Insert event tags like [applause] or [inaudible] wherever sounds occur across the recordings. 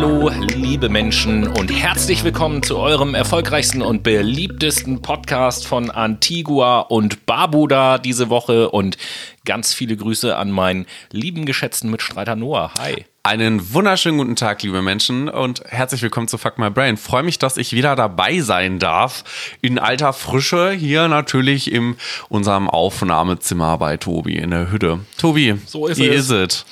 Hallo, liebe Menschen und herzlich willkommen zu eurem erfolgreichsten und beliebtesten Podcast von Antigua und Barbuda diese Woche und ganz viele Grüße an meinen lieben geschätzten Mitstreiter Noah. Hi. Einen wunderschönen guten Tag, liebe Menschen, und herzlich willkommen zu Fuck My Brain. Freue mich, dass ich wieder dabei sein darf. In alter Frische hier natürlich in unserem Aufnahmezimmer bei Tobi in der Hütte. Tobi, So ist wie es. ist es?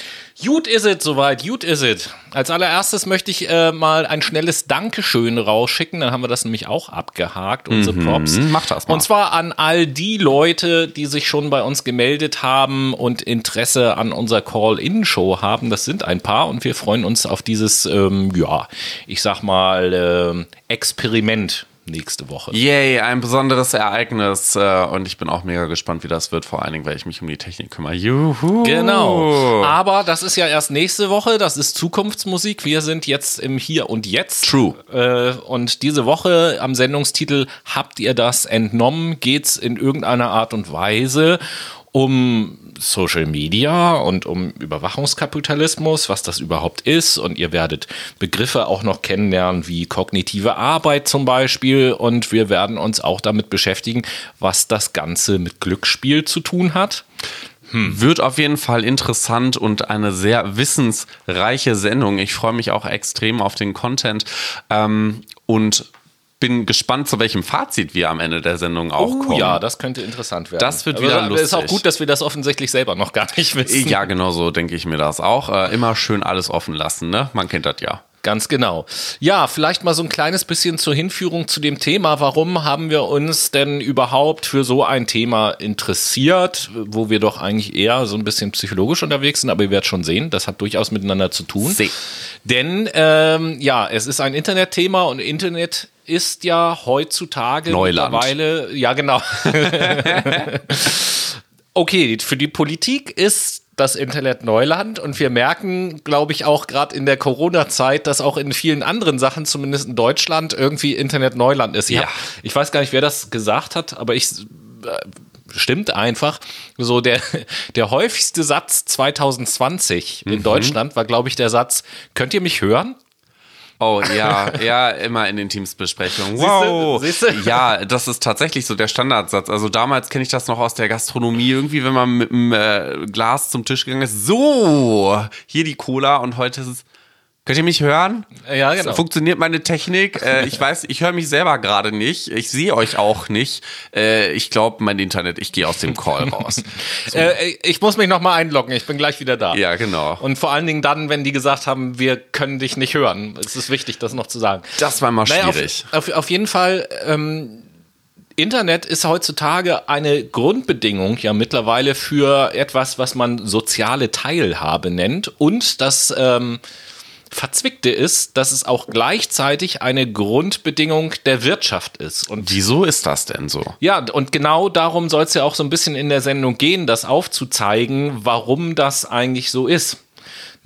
Gut is it, soweit, gut is it. Als allererstes möchte ich äh, mal ein schnelles Dankeschön rausschicken, dann haben wir das nämlich auch abgehakt, unsere Props. mach das mal. Und zwar an all die Leute, die sich schon bei uns gemeldet haben und Interesse an unserer Call-In-Show haben. Das sind ein paar und wir freuen uns auf dieses, ähm, ja, ich sag mal, ähm, Experiment nächste Woche. Yay, ein besonderes Ereignis. äh, Und ich bin auch mega gespannt, wie das wird. Vor allen Dingen, weil ich mich um die Technik kümmere. Juhu. Genau. Aber das ist ja erst nächste Woche. Das ist Zukunftsmusik. Wir sind jetzt im Hier und Jetzt. True. Äh, und diese Woche am Sendungstitel Habt ihr das entnommen? Geht's in irgendeiner Art und Weise um Social Media und um Überwachungskapitalismus, was das überhaupt ist. Und ihr werdet Begriffe auch noch kennenlernen, wie kognitive Arbeit zum Beispiel. Und wir werden uns auch damit beschäftigen, was das Ganze mit Glücksspiel zu tun hat. Wird auf jeden Fall interessant und eine sehr wissensreiche Sendung. Ich freue mich auch extrem auf den Content ähm, und bin gespannt, zu welchem Fazit wir am Ende der Sendung auch Oh kommen. ja, das könnte interessant werden. Das wird Aber wieder Es ist auch lustig. gut, dass wir das offensichtlich selber noch gar nicht wissen. Ja, genau so denke ich mir das auch. Äh, immer schön alles offen lassen, ne? Man kennt das ja. Ganz genau. Ja, vielleicht mal so ein kleines bisschen zur Hinführung zu dem Thema. Warum haben wir uns denn überhaupt für so ein Thema interessiert, wo wir doch eigentlich eher so ein bisschen psychologisch unterwegs sind, aber ihr werdet schon sehen, das hat durchaus miteinander zu tun. Seh. Denn ähm, ja, es ist ein Internetthema und Internet ist ja heutzutage Neuland. mittlerweile, ja genau. [laughs] [laughs] okay, für die Politik ist das Internet Neuland und wir merken, glaube ich, auch gerade in der Corona-Zeit, dass auch in vielen anderen Sachen, zumindest in Deutschland, irgendwie Internet Neuland ist. Ich, Ja. hab, ich weiß gar nicht, wer das gesagt hat, aber ich äh, stimmt einfach. So der, [laughs] der häufigste Satz 2020 in Deutschland war, glaube ich, der Satz, könnt ihr mich hören? Oh ja, ja, immer in den Teamsbesprechungen. Siehste? Wow. Siehste? Ja, das ist tatsächlich so der Standardsatz. Also damals kenne ich das noch aus der Gastronomie, irgendwie, wenn man mit einem äh, Glas zum Tisch gegangen ist. So, hier die Cola und heute ist es. Könnt ihr mich hören? Ja, genau. Funktioniert meine Technik? Äh, ich weiß, ich höre mich selber gerade nicht. Ich sehe euch auch nicht. Äh, ich glaube, mein Internet, ich gehe aus dem Call [laughs] raus. Äh, ich muss mich noch mal einloggen, ich bin gleich wieder da. Ja, genau. Und vor allen Dingen dann, wenn die gesagt haben, wir können dich nicht hören. Es ist wichtig, das noch zu sagen. Das war mal Naja, schwierig. auf, auf, auf jeden Fall, ähm, Internet ist heutzutage eine Grundbedingung ja mittlerweile für etwas, was man soziale Teilhabe nennt. Und das ähm, Verzwickte ist, dass es auch gleichzeitig eine Grundbedingung der Wirtschaft ist. Und Wieso ist das denn so? ja, und genau darum soll es ja auch so ein bisschen in der Sendung gehen, das aufzuzeigen, warum das eigentlich so ist.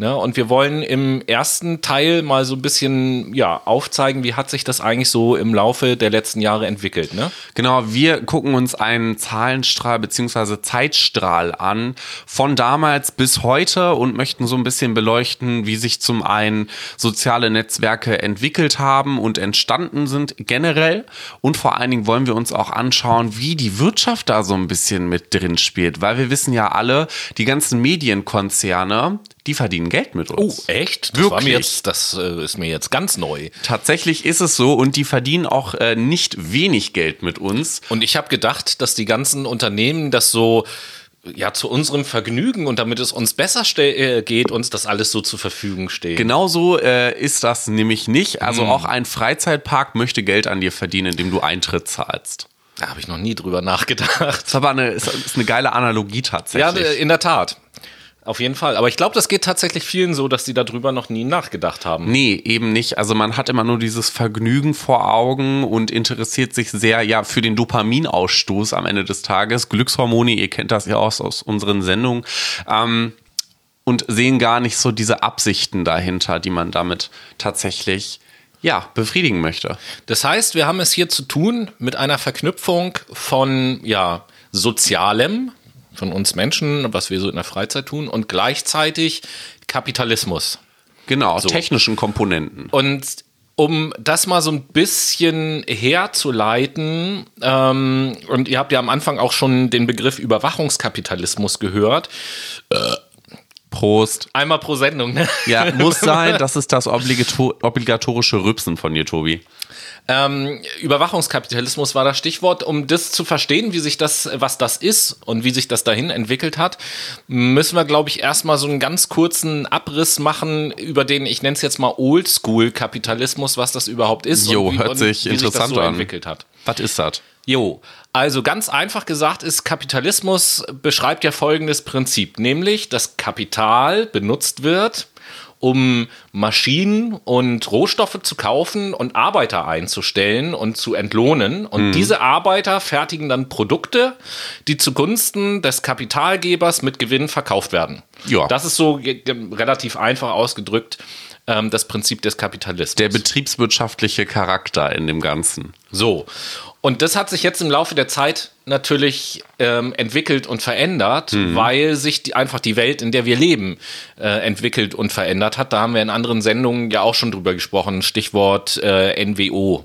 Ne? Und wir wollen im ersten Teil mal so ein bisschen ja, aufzeigen, wie hat sich das eigentlich so im Laufe der letzten Jahre entwickelt. Ne? Genau, wir gucken uns einen Zahlenstrahl beziehungsweise Zeitstrahl an von damals bis heute und möchten so ein bisschen beleuchten, wie sich zum einen soziale Netzwerke entwickelt haben und entstanden sind generell und vor allen Dingen wollen wir uns auch anschauen, wie die Wirtschaft da so ein bisschen mit drin spielt, weil wir wissen ja alle, die ganzen Medienkonzerne, die verdienen Geld mit uns. Oh, echt? Das, war mir Wirklich? jetzt, das äh, ist mir jetzt ganz neu. Tatsächlich ist es so und die verdienen auch äh, nicht wenig Geld mit uns. Und ich habe gedacht, dass die ganzen Unternehmen das so ja zu unserem Vergnügen und damit es uns besser äh, geht, uns das alles so zur Verfügung steht. Genauso äh, ist das nämlich nicht. Also Hm. auch ein Freizeitpark möchte Geld an dir verdienen, indem du Eintritt zahlst. Da habe ich noch nie drüber nachgedacht. Das ist aber eine, ist, ist eine geile Analogie Ja, tatsächlich. äh, in der Tat. Auf jeden Fall. Aber ich glaube, das geht tatsächlich vielen so, dass die darüber noch nie nachgedacht haben. Nee, eben nicht. Also man hat immer nur dieses Vergnügen vor Augen und interessiert sich sehr ja für den Dopaminausstoß am Ende des Tages. Glückshormone, ihr kennt das ja aus, aus unseren Sendungen. Ähm, und sehen gar nicht so diese Absichten dahinter, die man damit tatsächlich ja, befriedigen möchte. Das heißt, wir haben es hier zu tun mit einer Verknüpfung von ja, Sozialem, von uns Menschen, was wir so in der Freizeit tun, und gleichzeitig Kapitalismus. Genau, so. technischen Komponenten. Und um das mal so ein bisschen herzuleiten, ähm, und ihr habt ja am Anfang auch schon den Begriff Überwachungskapitalismus gehört. Äh, Prost. Einmal pro Sendung, ne? Ja, [laughs] muss sein. Das ist das obligatorische Rübsen von dir, Tobi. Ähm, Überwachungskapitalismus war das Stichwort. Um das zu verstehen, wie sich das, was das ist und wie sich das dahin entwickelt hat, müssen wir, glaube ich, erstmal so einen ganz kurzen Abriss machen über den, ich nenne es jetzt mal Oldschool-Kapitalismus, was das überhaupt ist. Jo, und wie, hört sich und wie interessant sich das so an. entwickelt hat. Was ist das? Jo, also ganz einfach gesagt ist, Kapitalismus beschreibt ja folgendes Prinzip, nämlich, dass Kapital benutzt wird, um Maschinen und Rohstoffe zu kaufen und Arbeiter einzustellen und zu entlohnen. Und mhm. diese Arbeiter fertigen dann Produkte, die zugunsten des Kapitalgebers mit Gewinn verkauft werden. Ja. Das ist so relativ einfach ausgedrückt ähm, das Prinzip des Kapitalismus. Der betriebswirtschaftliche Charakter in dem Ganzen. So. Und das hat sich jetzt im Laufe der Zeit natürlich ähm, entwickelt und verändert, mhm. weil sich die, einfach die Welt, in der wir leben, äh, entwickelt und verändert hat. Da haben wir in anderen Sendungen ja auch schon drüber gesprochen. Stichwort äh, NWO.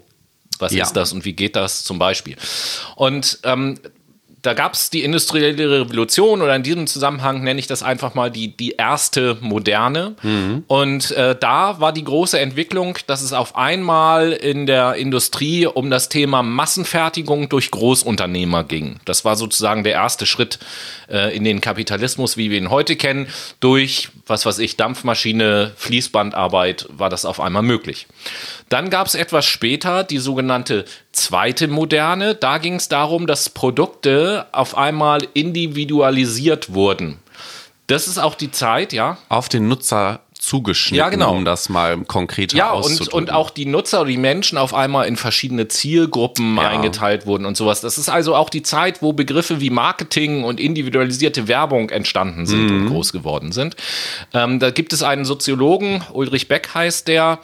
Was ja. ist das und wie geht das zum Beispiel? Und ähm, da gab es die industrielle Revolution oder in diesem Zusammenhang nenne ich das einfach mal die, die erste Moderne. Mhm. Und äh, da war die große Entwicklung, dass es auf einmal in der Industrie um das Thema Massenfertigung durch Großunternehmer ging. Das war sozusagen der erste Schritt äh, in den Kapitalismus, wie wir ihn heute kennen. Durch, was weiß ich, Dampfmaschine, Fließbandarbeit war das auf einmal möglich. Dann gab es etwas später die sogenannte zweite Moderne. Da ging es darum, dass Produkte auf einmal individualisiert wurden. Das ist auch die Zeit, ja. Auf den Nutzer zugeschnitten, ja, genau. um das mal konkreter ja, auszudrücken. Ja, und, und auch die Nutzer die Menschen auf einmal in verschiedene Zielgruppen ja. eingeteilt wurden und sowas. Das ist also auch die Zeit, wo Begriffe wie Marketing und individualisierte Werbung entstanden sind mhm. und groß geworden sind. Ähm, da gibt es einen Soziologen, Ulrich Beck heißt der,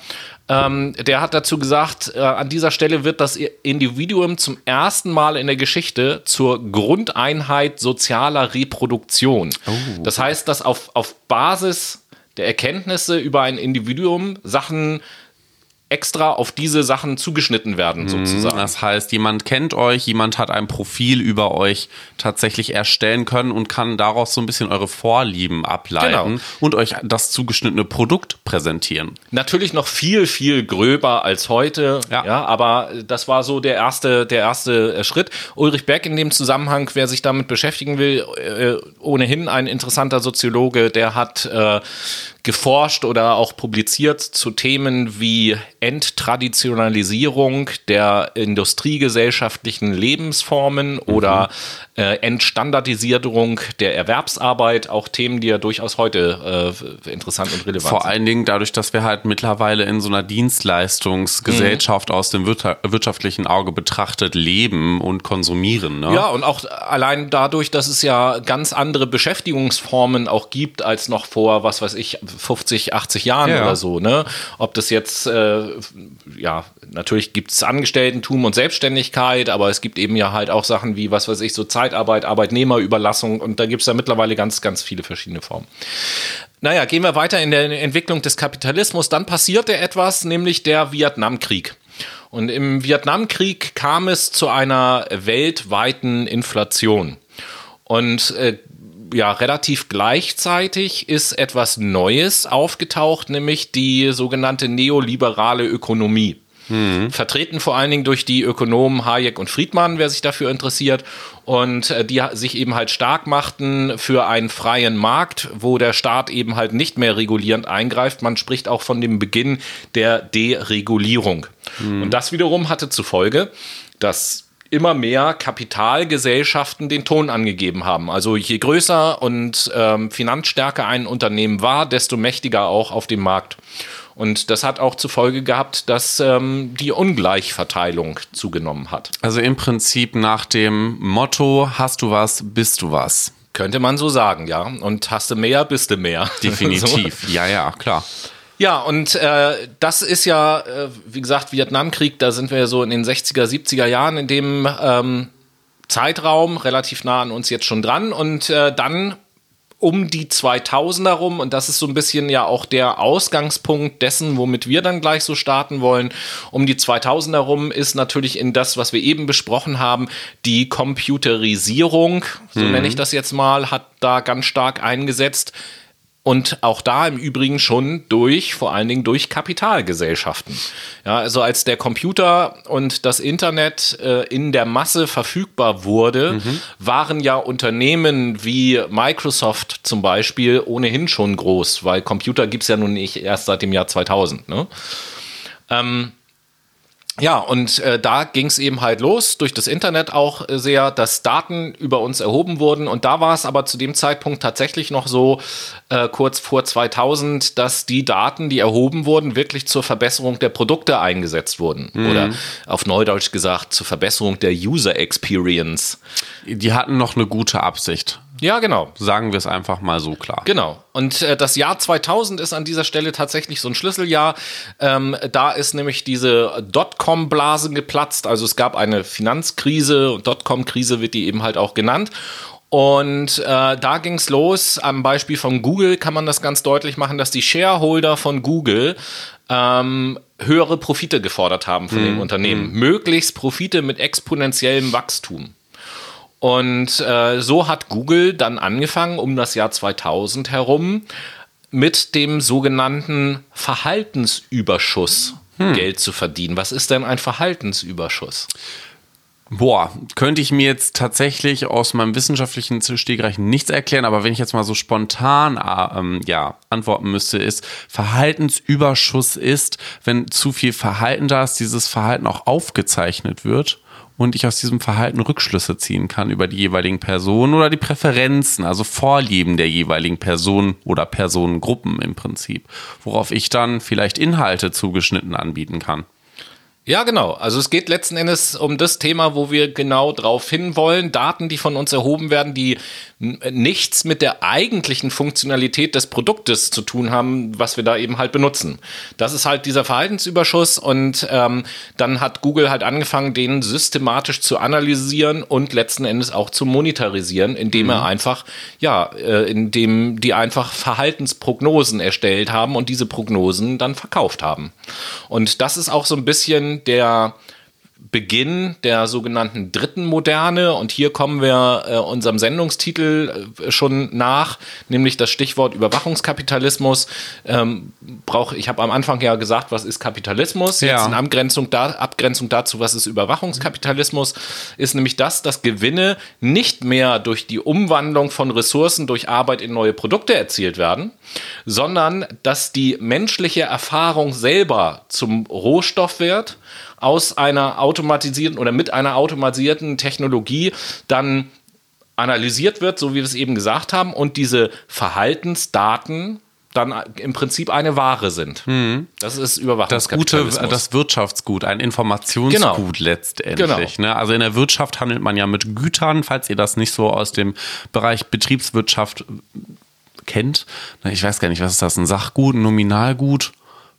ähm, der hat dazu gesagt, äh, an dieser Stelle wird das Individuum zum ersten Mal in der Geschichte zur Grundeinheit sozialer Reproduktion. Oh. Das heißt, dass auf, auf Basis der Erkenntnisse über ein Individuum Sachen extra auf diese Sachen zugeschnitten werden, mhm, sozusagen. Das heißt, jemand kennt euch, jemand hat ein Profil über euch tatsächlich erstellen können und kann daraus so ein bisschen eure Vorlieben ableiten genau. und euch das zugeschnittene Produkt präsentieren. Natürlich noch viel, viel gröber als heute, ja, ja aber das war so der erste, der erste äh, Schritt. Ulrich Beck in dem Zusammenhang, wer sich damit beschäftigen will, äh, ohnehin ein interessanter Soziologe, der hat äh, geforscht oder auch publiziert zu Themen wie Enttraditionalisierung der industriegesellschaftlichen Lebensformen mhm. oder äh, Entstandardisierung der Erwerbsarbeit, auch Themen, die ja durchaus heute äh, interessant und relevant Vor sind. Vor allen Dingen dadurch, dass wir halt mittlerweile in so einer Dienstleistungsgesellschaft mhm. aus dem wirtschaftlichen Auge betrachtet leben und konsumieren. Ne? Ja, und auch allein dadurch, dass es ja ganz andere Beschäftigungsformen auch gibt als noch vor, was weiß ich, 50, 80 Jahren ja. oder so. Ne? Ob das jetzt, äh, ja, natürlich gibt es Angestelltentum und Selbstständigkeit, aber es gibt eben ja halt auch Sachen wie, was weiß ich, so Zeitarbeit, Arbeitnehmerüberlassung und da gibt es ja mittlerweile ganz, ganz viele verschiedene Formen. Naja, gehen wir weiter in der Entwicklung des Kapitalismus. Dann passierte etwas, nämlich der Vietnamkrieg. Und im Vietnamkrieg kam es zu einer weltweiten Inflation. Und äh, ja, relativ gleichzeitig ist etwas Neues aufgetaucht, nämlich die sogenannte neoliberale Ökonomie. Mhm. Vertreten vor allen Dingen durch die Ökonomen Hayek und Friedmann, wer sich dafür interessiert. Und äh, die sich eben halt stark machten für einen freien Markt, wo der Staat eben halt nicht mehr regulierend eingreift. Man spricht auch von dem Beginn der Deregulierung. Mhm. Und das wiederum hatte zur Folge, dass immer mehr Kapitalgesellschaften den Ton angegeben haben. Also je größer und ähm, finanzstärker ein Unternehmen war, desto mächtiger auch auf dem Markt. Und das hat auch zur Folge gehabt, dass ähm, die Ungleichverteilung zugenommen hat. Also im Prinzip nach dem Motto, hast du was, bist du was. Könnte man so sagen, ja. Und hast du mehr, bist du mehr. [laughs] Definitiv, so. ja, ja, klar. Ja, und äh, das ist ja, äh, wie gesagt, Vietnamkrieg, da sind wir ja so in den 60er, 70er Jahren in dem ähm, Zeitraum relativ nah an uns jetzt schon dran. Und äh, dann um die 2000er rum und das ist so ein bisschen ja auch der Ausgangspunkt dessen, womit wir dann gleich so starten wollen. Um die 2000er rum ist natürlich in das, was wir eben besprochen haben, die Computerisierung, so mhm. nenne ich das jetzt mal, hat da ganz stark eingesetzt. Und auch da im Übrigen schon durch, vor allen Dingen durch Kapitalgesellschaften. Ja, also als der Computer und das Internet äh, in der Masse verfügbar wurde, mhm. waren ja Unternehmen wie Microsoft zum Beispiel ohnehin schon groß, weil Computer gibt es ja nun nicht erst seit dem Jahr 2000. Ne? Ähm, ja, und äh, da ging es eben halt los, durch das Internet auch äh, sehr, dass Daten über uns erhoben wurden. Und da war es aber zu dem Zeitpunkt tatsächlich noch so, äh, kurz vor 2000, dass die Daten, die erhoben wurden, wirklich zur Verbesserung der Produkte eingesetzt wurden. Mhm. Oder auf Neudeutsch gesagt, zur Verbesserung der User Experience. Die hatten noch eine gute Absicht. Ja, genau. Sagen wir es einfach mal so klar. Genau. Und äh, das Jahr 2000 ist an dieser Stelle tatsächlich so ein Schlüsseljahr. Ähm, da ist nämlich diese Dotcom-Blase geplatzt. Also es gab eine Finanzkrise und Dotcom-Krise wird die eben halt auch genannt. Und äh, da ging es los. Am Beispiel von Google kann man das ganz deutlich machen, dass die Shareholder von Google ähm, höhere Profite gefordert haben von mm, dem Unternehmen. Mm. Möglichst Profite mit exponentiellem Wachstum. Und äh, so hat Google dann angefangen, um das Jahr 2000 herum, mit dem sogenannten Verhaltensüberschuss hm. Geld zu verdienen. Was ist denn ein Verhaltensüberschuss? Boah, könnte ich mir jetzt tatsächlich aus meinem wissenschaftlichen Stegreich nichts erklären, aber wenn ich jetzt mal so spontan äh, ähm, ja, antworten müsste, ist Verhaltensüberschuss ist, wenn zu viel Verhalten da ist, dieses Verhalten auch aufgezeichnet wird und ich aus diesem Verhalten Rückschlüsse ziehen kann über die jeweiligen Personen oder die Präferenzen, also Vorlieben der jeweiligen Personen oder Personengruppen im Prinzip, worauf ich dann vielleicht Inhalte zugeschnitten anbieten kann. Ja, genau. Also es geht letzten Endes um das Thema, wo wir genau drauf hinwollen. Daten, die von uns erhoben werden, die nichts mit der eigentlichen Funktionalität des Produktes zu tun haben, was wir da eben halt benutzen. Das ist halt dieser Verhaltensüberschuss und ähm, dann hat Google halt angefangen, den systematisch zu analysieren und letzten Endes auch zu monetarisieren, indem mhm. er einfach, ja, äh, indem die einfach Verhaltensprognosen erstellt haben und diese Prognosen dann verkauft haben. Und das ist auch so ein bisschen der Beginn der sogenannten dritten Moderne. Und hier kommen wir äh, unserem Sendungstitel äh, schon nach, nämlich das Stichwort Überwachungskapitalismus. Ähm, brauch, ich habe am Anfang ja gesagt, was ist Kapitalismus? Ja. Jetzt in Abgrenzung, da, Abgrenzung dazu, was ist Überwachungskapitalismus, ist nämlich das, dass Gewinne nicht mehr durch die Umwandlung von Ressourcen durch Arbeit in neue Produkte erzielt werden, sondern dass die menschliche Erfahrung selber zum Rohstoff wird aus einer automatisierten oder mit einer automatisierten Technologie dann analysiert wird, so wie wir es eben gesagt haben, und diese Verhaltensdaten dann im Prinzip eine Ware sind. Mhm. Das ist Überwachungskapitalismus. Das gute, das Wirtschaftsgut, ein Informationsgut genau. letztendlich. Genau. Ne? Also in der Wirtschaft handelt man ja mit Gütern, falls ihr das nicht so aus dem Bereich Betriebswirtschaft kennt. Ich weiß gar nicht, was ist das? Ein Sachgut, ein Nominalgut?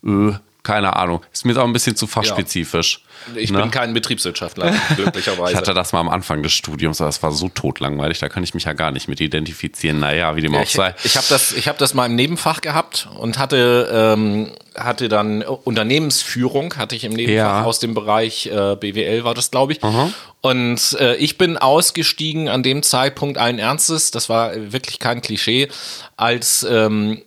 Öh, keine Ahnung. Ist mir auch ein bisschen zu fachspezifisch. Ja. Ich ne? bin kein Betriebswirtschaftler, [laughs] glücklicherweise. ich hatte das mal am Anfang des Studiums, aber das war so totlangweilig, da kann ich mich ja gar nicht mit identifizieren. Naja, wie dem auch ich, sei. Ich habe das, hab das mal im Nebenfach gehabt und hatte, ähm, hatte dann Unternehmensführung, hatte ich im Nebenfach ja. aus dem Bereich äh, BWL, war das, glaube ich. Aha. Und äh, ich bin ausgestiegen an dem Zeitpunkt allen Ernstes, das war wirklich kein Klischee, als ähm,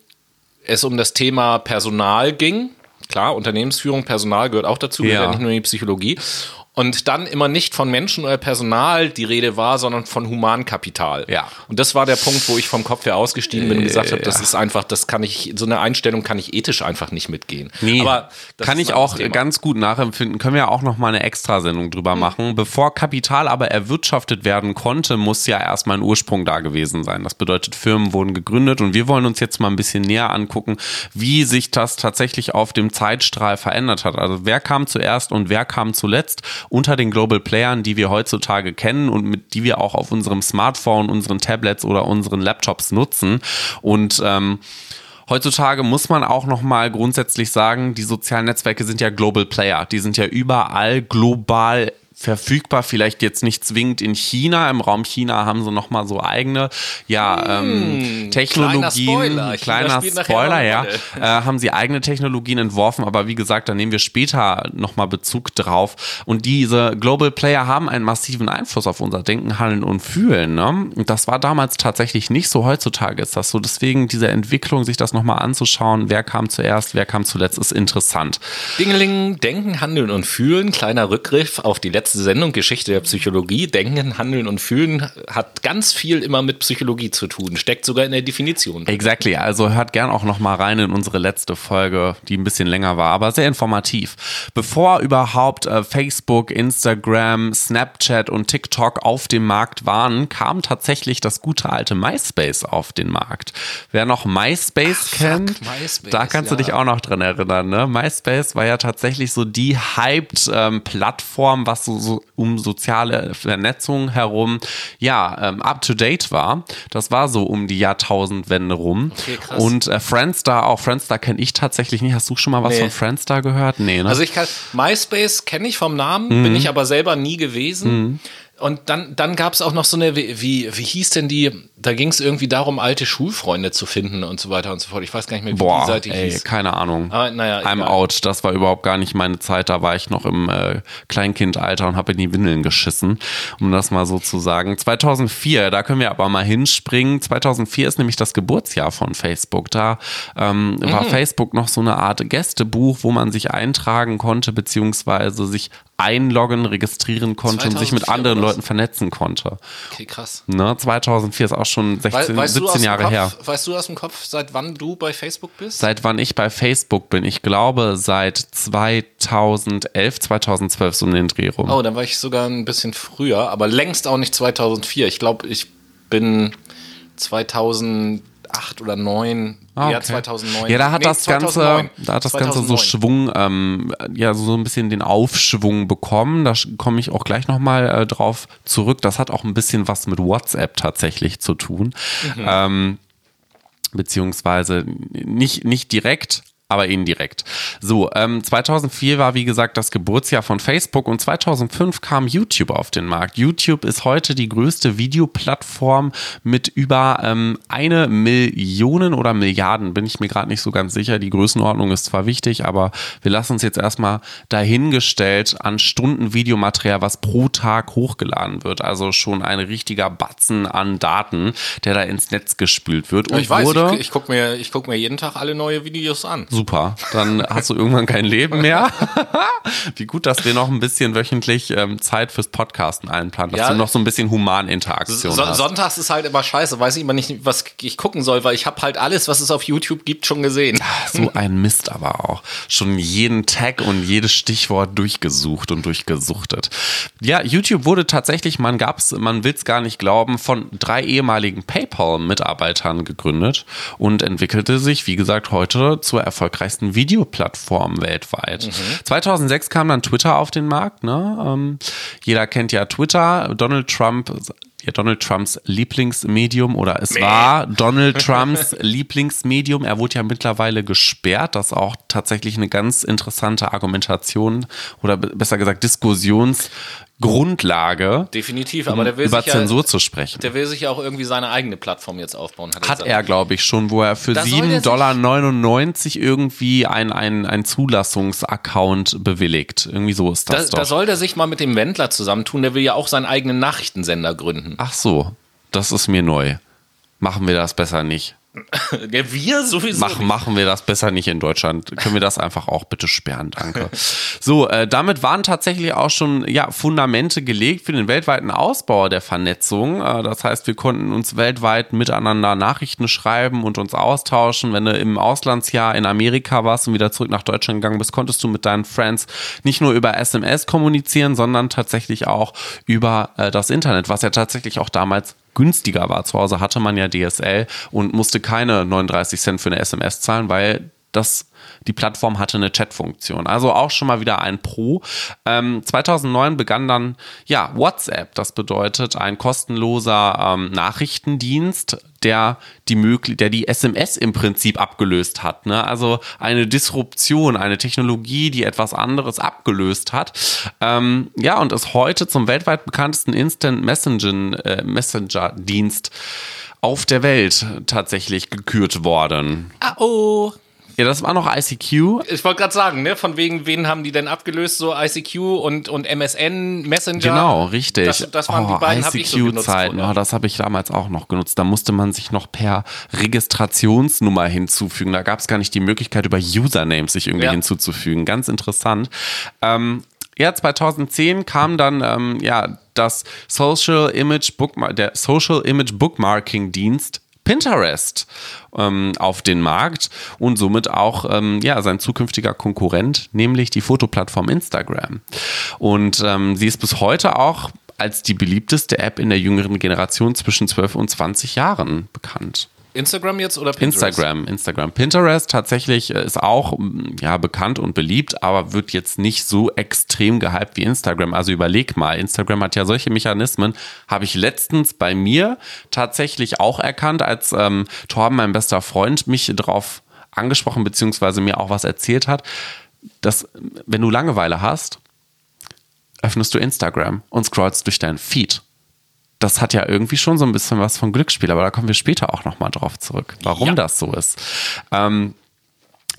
es um das Thema Personal ging klar, Unternehmensführung, Personal gehört auch dazu, ja. gehört nicht nur in die Psychologie und dann immer nicht von Menschen oder Personal die Rede war, sondern von Humankapital. Ja. Und das war der Punkt, wo ich vom Kopf her ausgestiegen bin und gesagt habe, das ist einfach, das kann ich, so eine Einstellung kann ich ethisch einfach nicht mitgehen. Nee, Aber kann ich auch ganz gut nachempfinden. Können wir ja auch noch mal eine Extrasendung drüber mhm. machen. Bevor Kapital aber erwirtschaftet werden konnte, muss ja erstmal ein Ursprung da gewesen sein. Das bedeutet, Firmen wurden gegründet und wir wollen uns jetzt mal ein bisschen näher angucken, wie sich das tatsächlich auf dem Zeitstrahl verändert hat. Also wer kam zuerst und wer kam zuletzt unter den Global Playern, die wir heutzutage kennen und mit die wir auch auf unserem Smartphone, unseren Tablets oder unseren Laptops nutzen. Und ähm, Heutzutage muss man auch noch mal grundsätzlich sagen, die sozialen Netzwerke sind ja Global Player. Die sind ja überall global verfügbar, vielleicht jetzt nicht zwingend in China. Im Raum China haben sie noch mal so eigene ja, ähm, Technologien. Hm, Kleiner Spoiler, kleiner Spoiler, ja. Äh, haben sie eigene Technologien entworfen, aber wie gesagt, da nehmen wir später noch mal Bezug drauf. Und diese Global Player haben einen massiven Einfluss auf unser Denken, Handeln und Fühlen. Ne? Und das war damals tatsächlich nicht so. Heutzutage ist das so. Deswegen diese Entwicklung, sich das noch mal anzuschauen, wer kam zuerst, wer kam zuletzt, ist interessant. Dingeling, Denken, Handeln und Fühlen. Kleiner Rückgriff auf die letzte Sendung Geschichte der Psychologie. Denken, Handeln und Fühlen hat ganz viel immer mit Psychologie zu tun. Steckt sogar in der Definition. Exactly. Also hört gern auch noch mal rein in unsere letzte Folge, die ein bisschen länger war, aber sehr informativ. Bevor überhaupt äh, Facebook, Instagram, Snapchat und TikTok auf dem Markt waren, kam tatsächlich das gute alte MySpace auf den Markt. Wer noch MySpace Ach, kennt, fuck, MySpace, da kannst du ja. dich auch noch dran erinnern. Ne? MySpace war ja tatsächlich so die hyped ähm, Plattform, was so, so um soziale Vernetzung herum ja ähm, up to date war. Das war so um die Jahrtausendwende rum. Okay. Und äh, Friendstar, auch Friendstar kenne ich tatsächlich nicht. Hast du schon mal was Nee. von Friendstar gehört? Nee, ne? Also ich kann, MySpace kenne ich vom Namen, Mhm. bin ich aber selber nie gewesen. Und dann, dann gab es auch noch so eine, wie, wie, wie hieß denn die, da ging es irgendwie darum, alte Schulfreunde zu finden und so weiter und so fort. Ich weiß gar nicht mehr, wie die Boah, Seite ey, hieß. keine Ahnung. Aber naja, I'm egal. out. Das war überhaupt gar nicht meine Zeit. Da war ich noch im äh, Kleinkindalter und habe in die Windeln geschissen, um das mal so zu sagen. 2004, da können wir aber mal hinspringen. 2004 ist nämlich das Geburtsjahr von Facebook. Da ähm, war Mhm. Facebook noch so eine Art Gästebuch, wo man sich eintragen konnte, beziehungsweise sich einloggen, registrieren konnte und sich mit 2004 anderen? Leuten vernetzen konnte. Okay, krass. Ne? 2004 ist auch schon 16, Wei- weißt, du 17 aus dem Jahre Kopf, her. weißt du aus dem Kopf, seit wann du bei Facebook bist? Seit wann ich bei Facebook bin? Ich glaube seit 2011, 2012 so um den Dreh rum. oh, dann war ich sogar ein bisschen früher, aber längst auch nicht 2004. Ich glaube, ich bin 2008 oder 2009, Ah, ja okay. 2009. Ja, da hat Nee, das Ganze, 2009. da hat das Ganze so 2009. Schwung, ähm, ja, so ein bisschen den Aufschwung bekommen. Da komme ich auch gleich nochmal äh, drauf zurück. Das hat auch ein bisschen was mit WhatsApp tatsächlich zu tun. Mhm. Ähm, beziehungsweise nicht, nicht direkt, aber indirekt. So, ähm, 2004 war wie gesagt das Geburtsjahr von Facebook und 2005 kam YouTube auf den Markt. YouTube ist heute die größte Videoplattform mit über ähm, eine Million oder Milliarden, bin ich mir gerade nicht so ganz sicher. Die Größenordnung ist zwar wichtig, aber wir lassen uns jetzt erstmal dahingestellt an Stunden Videomaterial, was pro Tag hochgeladen wird. Also schon ein richtiger Batzen an Daten, der da ins Netz gespült wird. Und Ich weiß, wurde ich, ich gucke mir, ich guck mir jeden Tag alle neue Videos an. Super, dann hast du irgendwann kein Leben mehr. [laughs] Wie gut, dass wir noch ein bisschen wöchentlich ähm, Zeit fürs Podcasten einplanen, dass Ja. du noch so ein bisschen Humaninteraktion So, hast. Sonntags ist halt immer scheiße, weiß ich immer nicht, was ich gucken soll, weil ich habe halt alles, was es auf YouTube gibt, schon gesehen. So ein Mist aber auch. Schon jeden Tag und jedes Stichwort durchgesucht und durchgesuchtet. Ja, YouTube wurde tatsächlich, man gab's, man will's gar nicht glauben, von drei ehemaligen PayPal-Mitarbeitern gegründet und entwickelte sich, wie gesagt, heute zur erfolgreichsten Videoplattform weltweit. 2006 kam dann Twitter auf den Markt. Ne? Ähm, jeder kennt ja Twitter. Donald Trump ja, Donald Trumps Lieblingsmedium oder es war Donald Trumps [laughs] Lieblingsmedium. Er wurde ja mittlerweile gesperrt. Das ist auch tatsächlich eine ganz interessante Argumentation oder be- besser gesagt Diskussionsgrundlage, Definitiv, aber der will, über sich ja, Zensur zu sprechen. der will sich ja auch irgendwie seine eigene Plattform jetzt aufbauen. Hat, Hat er, glaube ich, schon, wo er für Da soll der 7,99 Dollar irgendwie ein, ein, ein Zulassungsaccount bewilligt. Irgendwie so ist Da, das da doch. soll der sich mal mit dem Wendler zusammentun, der will ja auch seinen eigenen Nachrichtensender gründen. Ach so, das ist mir neu. Machen wir das besser nicht. [laughs] Ja, wir sowieso. Mach, machen wir das besser nicht in Deutschland. Können wir das einfach auch bitte sperren, danke. [laughs] So, äh, damit waren tatsächlich auch schon ja, Fundamente gelegt für den weltweiten Ausbau der Vernetzung. Äh, das heißt, wir konnten uns weltweit miteinander Nachrichten schreiben und uns austauschen. Wenn du im Auslandsjahr in Amerika warst und wieder zurück nach Deutschland gegangen bist, konntest du mit deinen Friends nicht nur über SMS kommunizieren, sondern tatsächlich auch über äh, das Internet, was ja tatsächlich auch damals günstiger war. Zu Hause hatte man ja DSL und musste keine 39 Cent für eine SMS zahlen, weil dass die Plattform hatte eine Chatfunktion. Also auch schon mal wieder ein Pro. Ähm, 2009 begann dann ja WhatsApp. Das bedeutet ein kostenloser ähm, Nachrichtendienst, der die möglich, der die SMS im Prinzip abgelöst hat. Ne? Also eine Disruption, eine Technologie, die etwas anderes abgelöst hat. Ähm, ja, und ist heute zum weltweit bekanntesten Instant Messenger, äh, Messenger Dienst auf der Welt tatsächlich gekürt worden. Ah, oh. Ja, das war noch ICQ. Ich wollte gerade sagen, ne, von wegen, wen haben die denn abgelöst? So ICQ und, und MSN, Messenger. Genau, richtig. Das, das waren die beiden, so. ICQ-Zeiten, früher. oh, das habe ich damals auch noch genutzt. Da musste man sich noch per Registrationsnummer hinzufügen. Da gab es gar nicht die Möglichkeit, über Usernames sich irgendwie Ja. hinzuzufügen. Ganz interessant. Ähm, ja, 2010 kam dann ähm, ja das Social Image Bookmar der Social Image Bookmarking Dienst Pinterest ähm, auf den Markt und somit auch ähm, ja sein zukünftiger Konkurrent, nämlich die Fotoplattform Instagram. Und ähm, sie ist bis heute auch als die beliebteste App in der jüngeren Generation zwischen 12 und 20 Jahren bekannt. Instagram jetzt oder Pinterest? Instagram, Instagram. Pinterest tatsächlich äh, ist auch ja, bekannt und beliebt, aber wird jetzt nicht so extrem gehypt wie Instagram. Also überleg mal, Instagram hat ja solche Mechanismen, habe ich letztens bei mir tatsächlich auch erkannt, als ähm, Torben, mein bester Freund, mich drauf angesprochen beziehungsweise mir auch was erzählt hat, dass wenn du Langeweile hast, öffnest du Instagram und scrollst durch deinen Feed das hat ja irgendwie schon so ein bisschen was von Glücksspiel, aber da kommen wir später auch nochmal drauf zurück, warum Ja. das so ist. Ähm,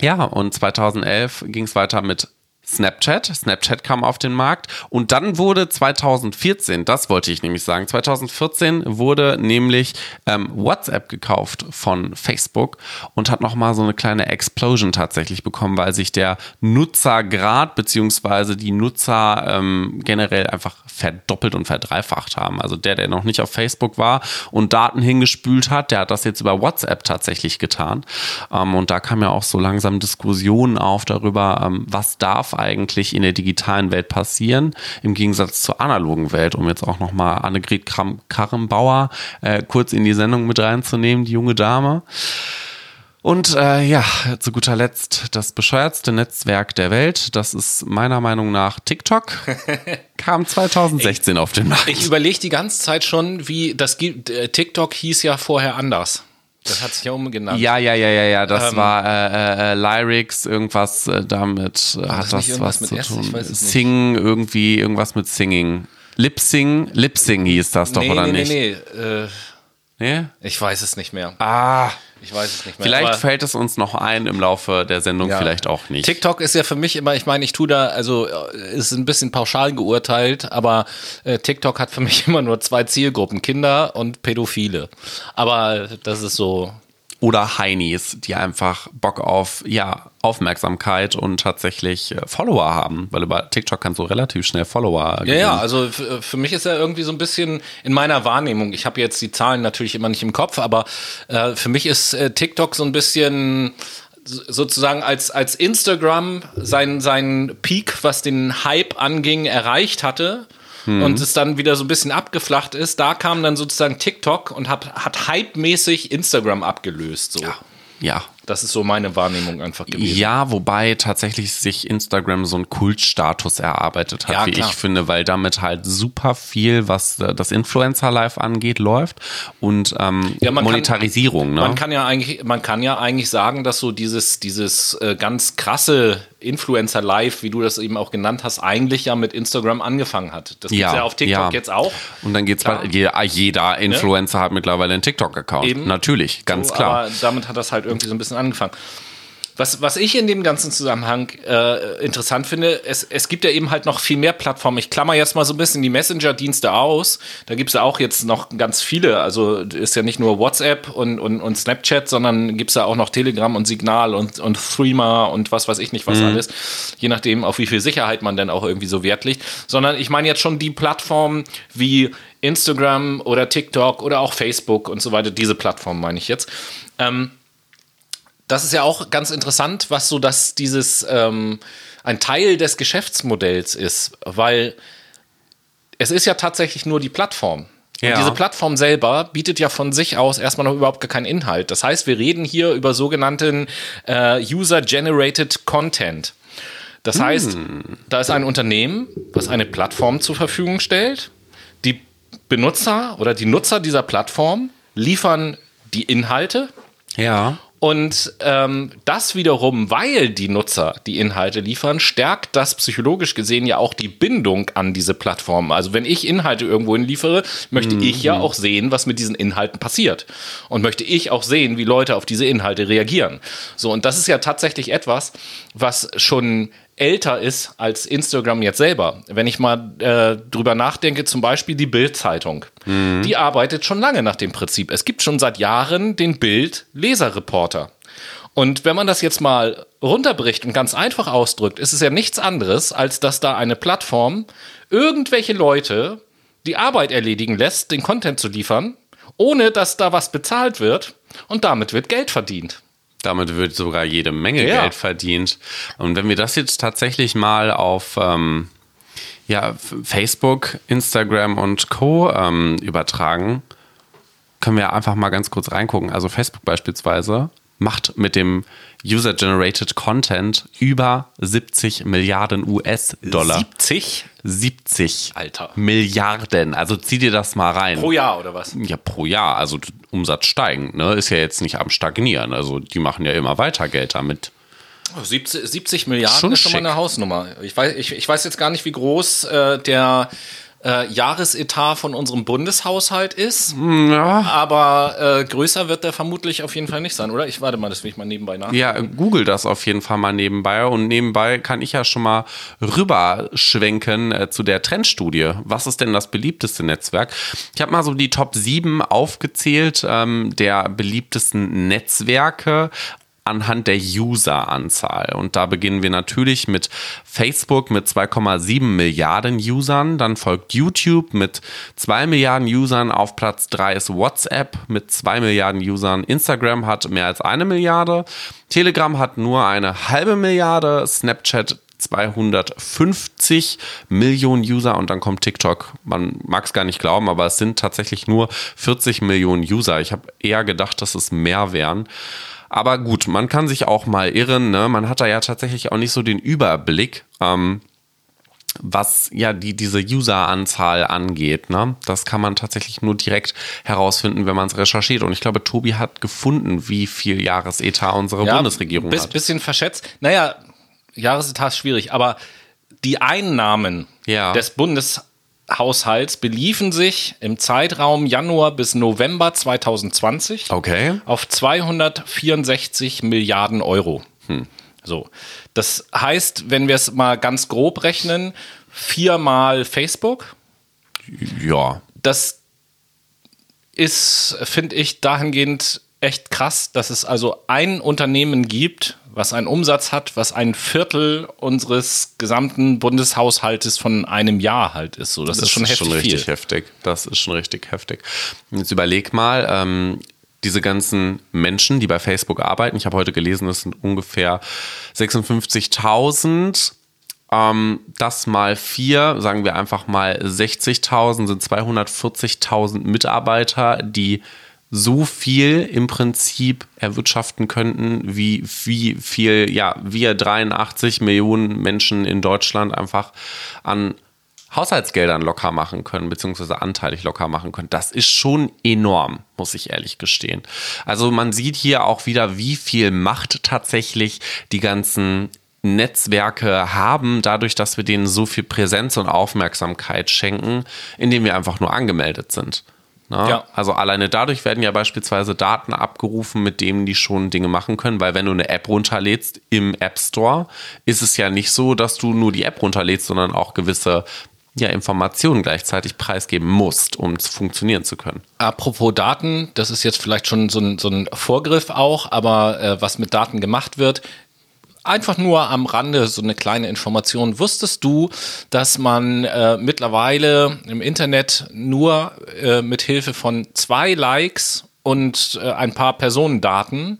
ja, und 2011 ging es weiter mit Snapchat. Snapchat kam auf den Markt und dann wurde 2014, das wollte ich nämlich sagen, 2014 wurde nämlich ähm, WhatsApp gekauft von Facebook und hat nochmal so eine kleine Explosion tatsächlich bekommen, weil sich der Nutzergrad beziehungsweise die Nutzer ähm, generell einfach verdoppelt und verdreifacht haben. Also der, der noch nicht auf Facebook war und Daten hingespült hat, der hat das jetzt über WhatsApp tatsächlich getan. Ähm, und da kam ja auch so langsam Diskussionen auf darüber, ähm, was darf eigentlich in der digitalen Welt passieren, im Gegensatz zur analogen Welt, um jetzt auch nochmal Annegret Karrenbauer äh, kurz in die Sendung mit reinzunehmen, die junge Dame. Und äh, ja, zu guter Letzt das bescheuertste Netzwerk der Welt, das ist meiner Meinung nach TikTok, [laughs] kam 2016 auf den Markt. Ich überlege die ganze Zeit schon, wie das gibt. Äh, TikTok hieß ja vorher anders. Das hat sich ja umgenannt. Ja, ja, ja, ja, ja, das Ähm, war äh, äh, Lyrics, irgendwas äh, damit äh, hat das das was mit zu S? tun. Sing, irgendwie, irgendwas mit Singing. Lip-Sing, Lip-Sing hieß das doch, nee, oder nee, nicht? nee, nee. Äh, Nee? ich weiß es nicht mehr. Ah, Ich weiß es nicht mehr. vielleicht aber- fällt es uns noch ein im Laufe der Sendung, Ja. vielleicht auch nicht. TikTok ist ja für mich immer, ich meine, ich tue da, also äh, ist ein bisschen pauschal geurteilt, aber äh, TikTok hat für mich [laughs] immer nur zwei Zielgruppen, Kinder und Pädophile. Aber das ist so, Oder Heinis, die einfach Bock auf ja, Aufmerksamkeit und tatsächlich äh, Follower haben, weil über TikTok kannst du relativ schnell Follower Ja, ja, also f- für mich ist er irgendwie so ein bisschen in meiner Wahrnehmung, ich habe jetzt die Zahlen natürlich immer nicht im Kopf, aber äh, für mich ist äh, TikTok so ein bisschen so- sozusagen als, als Instagram sein, sein Peak, was den Hype anging, erreicht hatte und es dann wieder so ein bisschen abgeflacht ist, da kam dann sozusagen TikTok und hat, hat hype-mäßig Instagram abgelöst. So. Ja. Das ist so meine Wahrnehmung einfach gewesen. Ja, wobei tatsächlich sich Instagram so einen Kultstatus erarbeitet hat, Ja, wie klar. ich finde, weil damit halt super viel, was das Influencer-Life angeht, läuft und ähm, Ja, man kann- Monetarisierung. ne? Man kann ja eigentlich, man kann ja eigentlich sagen, dass so dieses, dieses äh, ganz krasse Influencer Live, wie du das eben auch genannt hast, eigentlich ja mit Instagram angefangen hat. Das gibt's ja, auf TikTok ja. jetzt auch. Und dann geht's Klar. bei jeder, jeder Influencer hat mittlerweile einen TikTok-Account. Natürlich, ganz So, klar. Aber damit hat das halt irgendwie so ein bisschen angefangen. Was, was ich in dem ganzen Zusammenhang äh, interessant finde, es, es gibt ja eben halt noch viel mehr Plattformen. Ich klammer jetzt mal so ein bisschen die Messenger-Dienste aus. Da gibt es ja auch jetzt noch ganz viele. Also ist ja nicht nur WhatsApp und, und, und Snapchat, sondern gibt es ja auch noch Telegram und Signal und, und Threema und was weiß ich nicht was alles. Je nachdem, auf wie viel Sicherheit man dann auch irgendwie so Wert legt. Sondern ich meine jetzt schon die Plattformen wie Instagram oder TikTok oder auch Facebook und so weiter. Diese Plattformen meine ich jetzt. Ähm, das ist ja auch ganz interessant, was so dass dieses ähm, ein Teil des Geschäftsmodells ist, weil es ist ja tatsächlich nur die Plattform. Und Ja. diese Plattform selber bietet ja von sich aus erstmal noch überhaupt gar keinen Inhalt. Das heißt, wir reden hier über sogenannten äh, User-Generated Content. Das heißt, da ist ein Unternehmen, was eine Plattform zur Verfügung stellt. Die Benutzer oder die Nutzer dieser Plattform liefern die Inhalte Ja. Und ähm, das wiederum, weil die Nutzer die Inhalte liefern, stärkt das psychologisch gesehen ja auch die Bindung an diese Plattform. Also wenn ich Inhalte irgendwohin liefere, möchte ich ja auch sehen, was mit diesen Inhalten passiert. Und möchte ich auch sehen, wie Leute auf diese Inhalte reagieren. So, und das ist ja tatsächlich etwas, was schon älter ist als Instagram jetzt selber. Wenn ich mal äh, drüber nachdenke, zum Beispiel die Bild-Zeitung. Die arbeitet schon lange nach dem Prinzip. Es gibt schon seit Jahren den Bild-Leserreporter. Und wenn man das jetzt mal runterbricht und ganz einfach ausdrückt, ist es ja nichts anderes, als dass da eine Plattform irgendwelche Leute die Arbeit erledigen lässt, den Content zu liefern, ohne dass da was bezahlt wird und damit wird Geld verdient. Damit wird sogar jede Menge Ja. Geld verdient. Und wenn wir das jetzt tatsächlich mal auf ähm, ja, Facebook, Instagram und Co. Ähm, übertragen, können wir einfach mal ganz kurz reingucken. Also Facebook beispielsweise macht mit dem User-Generated Content über 70 Milliarden US-Dollar. 70 70 Alter. Milliarden. Also zieh dir das mal rein. pro Jahr oder was? Ja, pro Jahr, also Umsatz steigend, ne? Ist ja jetzt nicht am Stagnieren. Also die machen ja immer weiter Geld damit. 70, 70 Milliarden Schon ist schon mal eine Hausnummer. Ich weiß, ich, ich weiß jetzt gar nicht, wie groß äh, der äh, Jahresetat von unserem Bundeshaushalt ist, Ja. aber äh, größer wird der vermutlich auf jeden Fall nicht sein, oder? Ich warte mal, das will ich mal nebenbei nach. Ja, google das auf jeden Fall mal nebenbei. Und nebenbei kann ich ja schon mal rüberschwenken äh, zu der Trendstudie. Was ist denn das beliebteste Netzwerk? Ich habe mal so die Top 7 aufgezählt ähm, der beliebtesten Netzwerke anhand der User-Anzahl. Und da beginnen wir natürlich mit Facebook mit 2,7 Milliarden Usern. Dann folgt YouTube mit 2 Milliarden Usern. Auf Platz 3 ist WhatsApp mit 2 Milliarden Usern. Instagram hat mehr als eine Milliarde. Telegram hat nur eine halbe Milliarde. Snapchat 250 Millionen User und dann kommt TikTok. Man mag es gar nicht glauben, aber es sind tatsächlich nur 40 Millionen User. Ich habe eher gedacht, dass es mehr wären. Aber gut, man kann sich auch mal irren. Ne? Man hat da ja tatsächlich auch nicht so den Überblick, ähm, was ja die, diese User-Anzahl angeht. Ne? Das kann man tatsächlich nur direkt herausfinden, wenn man es recherchiert. Und ich glaube, Tobi hat gefunden, wie viel Jahresetat unsere Bundesregierung bis, hat. Bisschen verschätzt. Naja, Jahresetat ist schwierig, aber die Einnahmen Ja. des Bundeshaushalts beliefen sich im Zeitraum Januar bis November 2020 Okay. auf 264 Milliarden Euro. Hm. So. Das heißt, wenn wir es mal ganz grob rechnen, viermal Facebook, Ja. das ist, finde ich, dahingehend echt krass, dass es also ein Unternehmen gibt, was einen Umsatz hat, was ein Viertel unseres gesamten Bundeshaushaltes von einem Jahr halt ist. So, das, ist schon heftig richtig viel. heftig. Das ist schon richtig heftig. Jetzt überleg mal, ähm, diese ganzen Menschen, die bei Facebook arbeiten, ich habe heute gelesen, das sind ungefähr 56.000. Ähm, das mal vier, sagen wir einfach mal 60.000, sind 240.000 Mitarbeiter, die so viel im Prinzip erwirtschaften könnten, wie, wie viel, ja, wir 83 Millionen Menschen in Deutschland einfach an Haushaltsgeldern locker machen können, beziehungsweise anteilig locker machen können. Das ist schon enorm, muss ich ehrlich gestehen. Also man sieht hier auch wieder, wie viel Macht tatsächlich die ganzen Netzwerke haben, dadurch, dass wir denen so viel Präsenz und Aufmerksamkeit schenken, indem wir einfach nur angemeldet sind. Ne? Ja. Also alleine dadurch werden ja beispielsweise Daten abgerufen, mit denen die schon Dinge machen können, weil wenn du eine App runterlädst im App Store, ist es ja nicht so, dass du nur die App runterlädst, sondern auch gewisse ja, Informationen gleichzeitig preisgeben musst, um es funktionieren zu können. Apropos Daten, das ist jetzt vielleicht schon so ein, so ein Vorgriff auch, aber äh, was mit Daten gemacht wird, einfach nur am Rande so eine kleine Information. Wusstest du, dass man äh, mittlerweile im Internet nur äh, mit Hilfe von zwei Likes und äh, ein paar Personendaten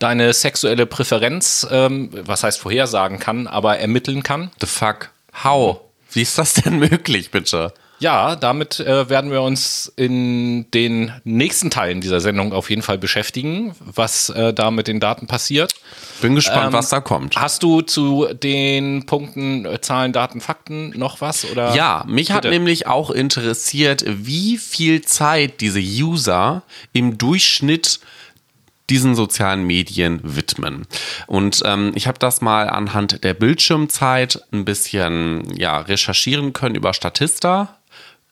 deine sexuelle Präferenz, ähm, was heißt vorhersagen kann, aber ermitteln kann? The fuck? How? Wie ist das denn [laughs] möglich, bitte? Ja, damit äh, werden wir uns in den nächsten Teilen dieser Sendung auf jeden Fall beschäftigen, was äh, da mit den Daten passiert. Bin gespannt, ähm, was da kommt. Hast du zu den Punkten äh, Zahlen, Daten, Fakten noch was? Oder? Ja, mich Bitte. hat nämlich auch interessiert, wie viel Zeit diese User im Durchschnitt diesen sozialen Medien widmen. Und ähm, ich habe das mal anhand der Bildschirmzeit ein bisschen ja, recherchieren können über Statista.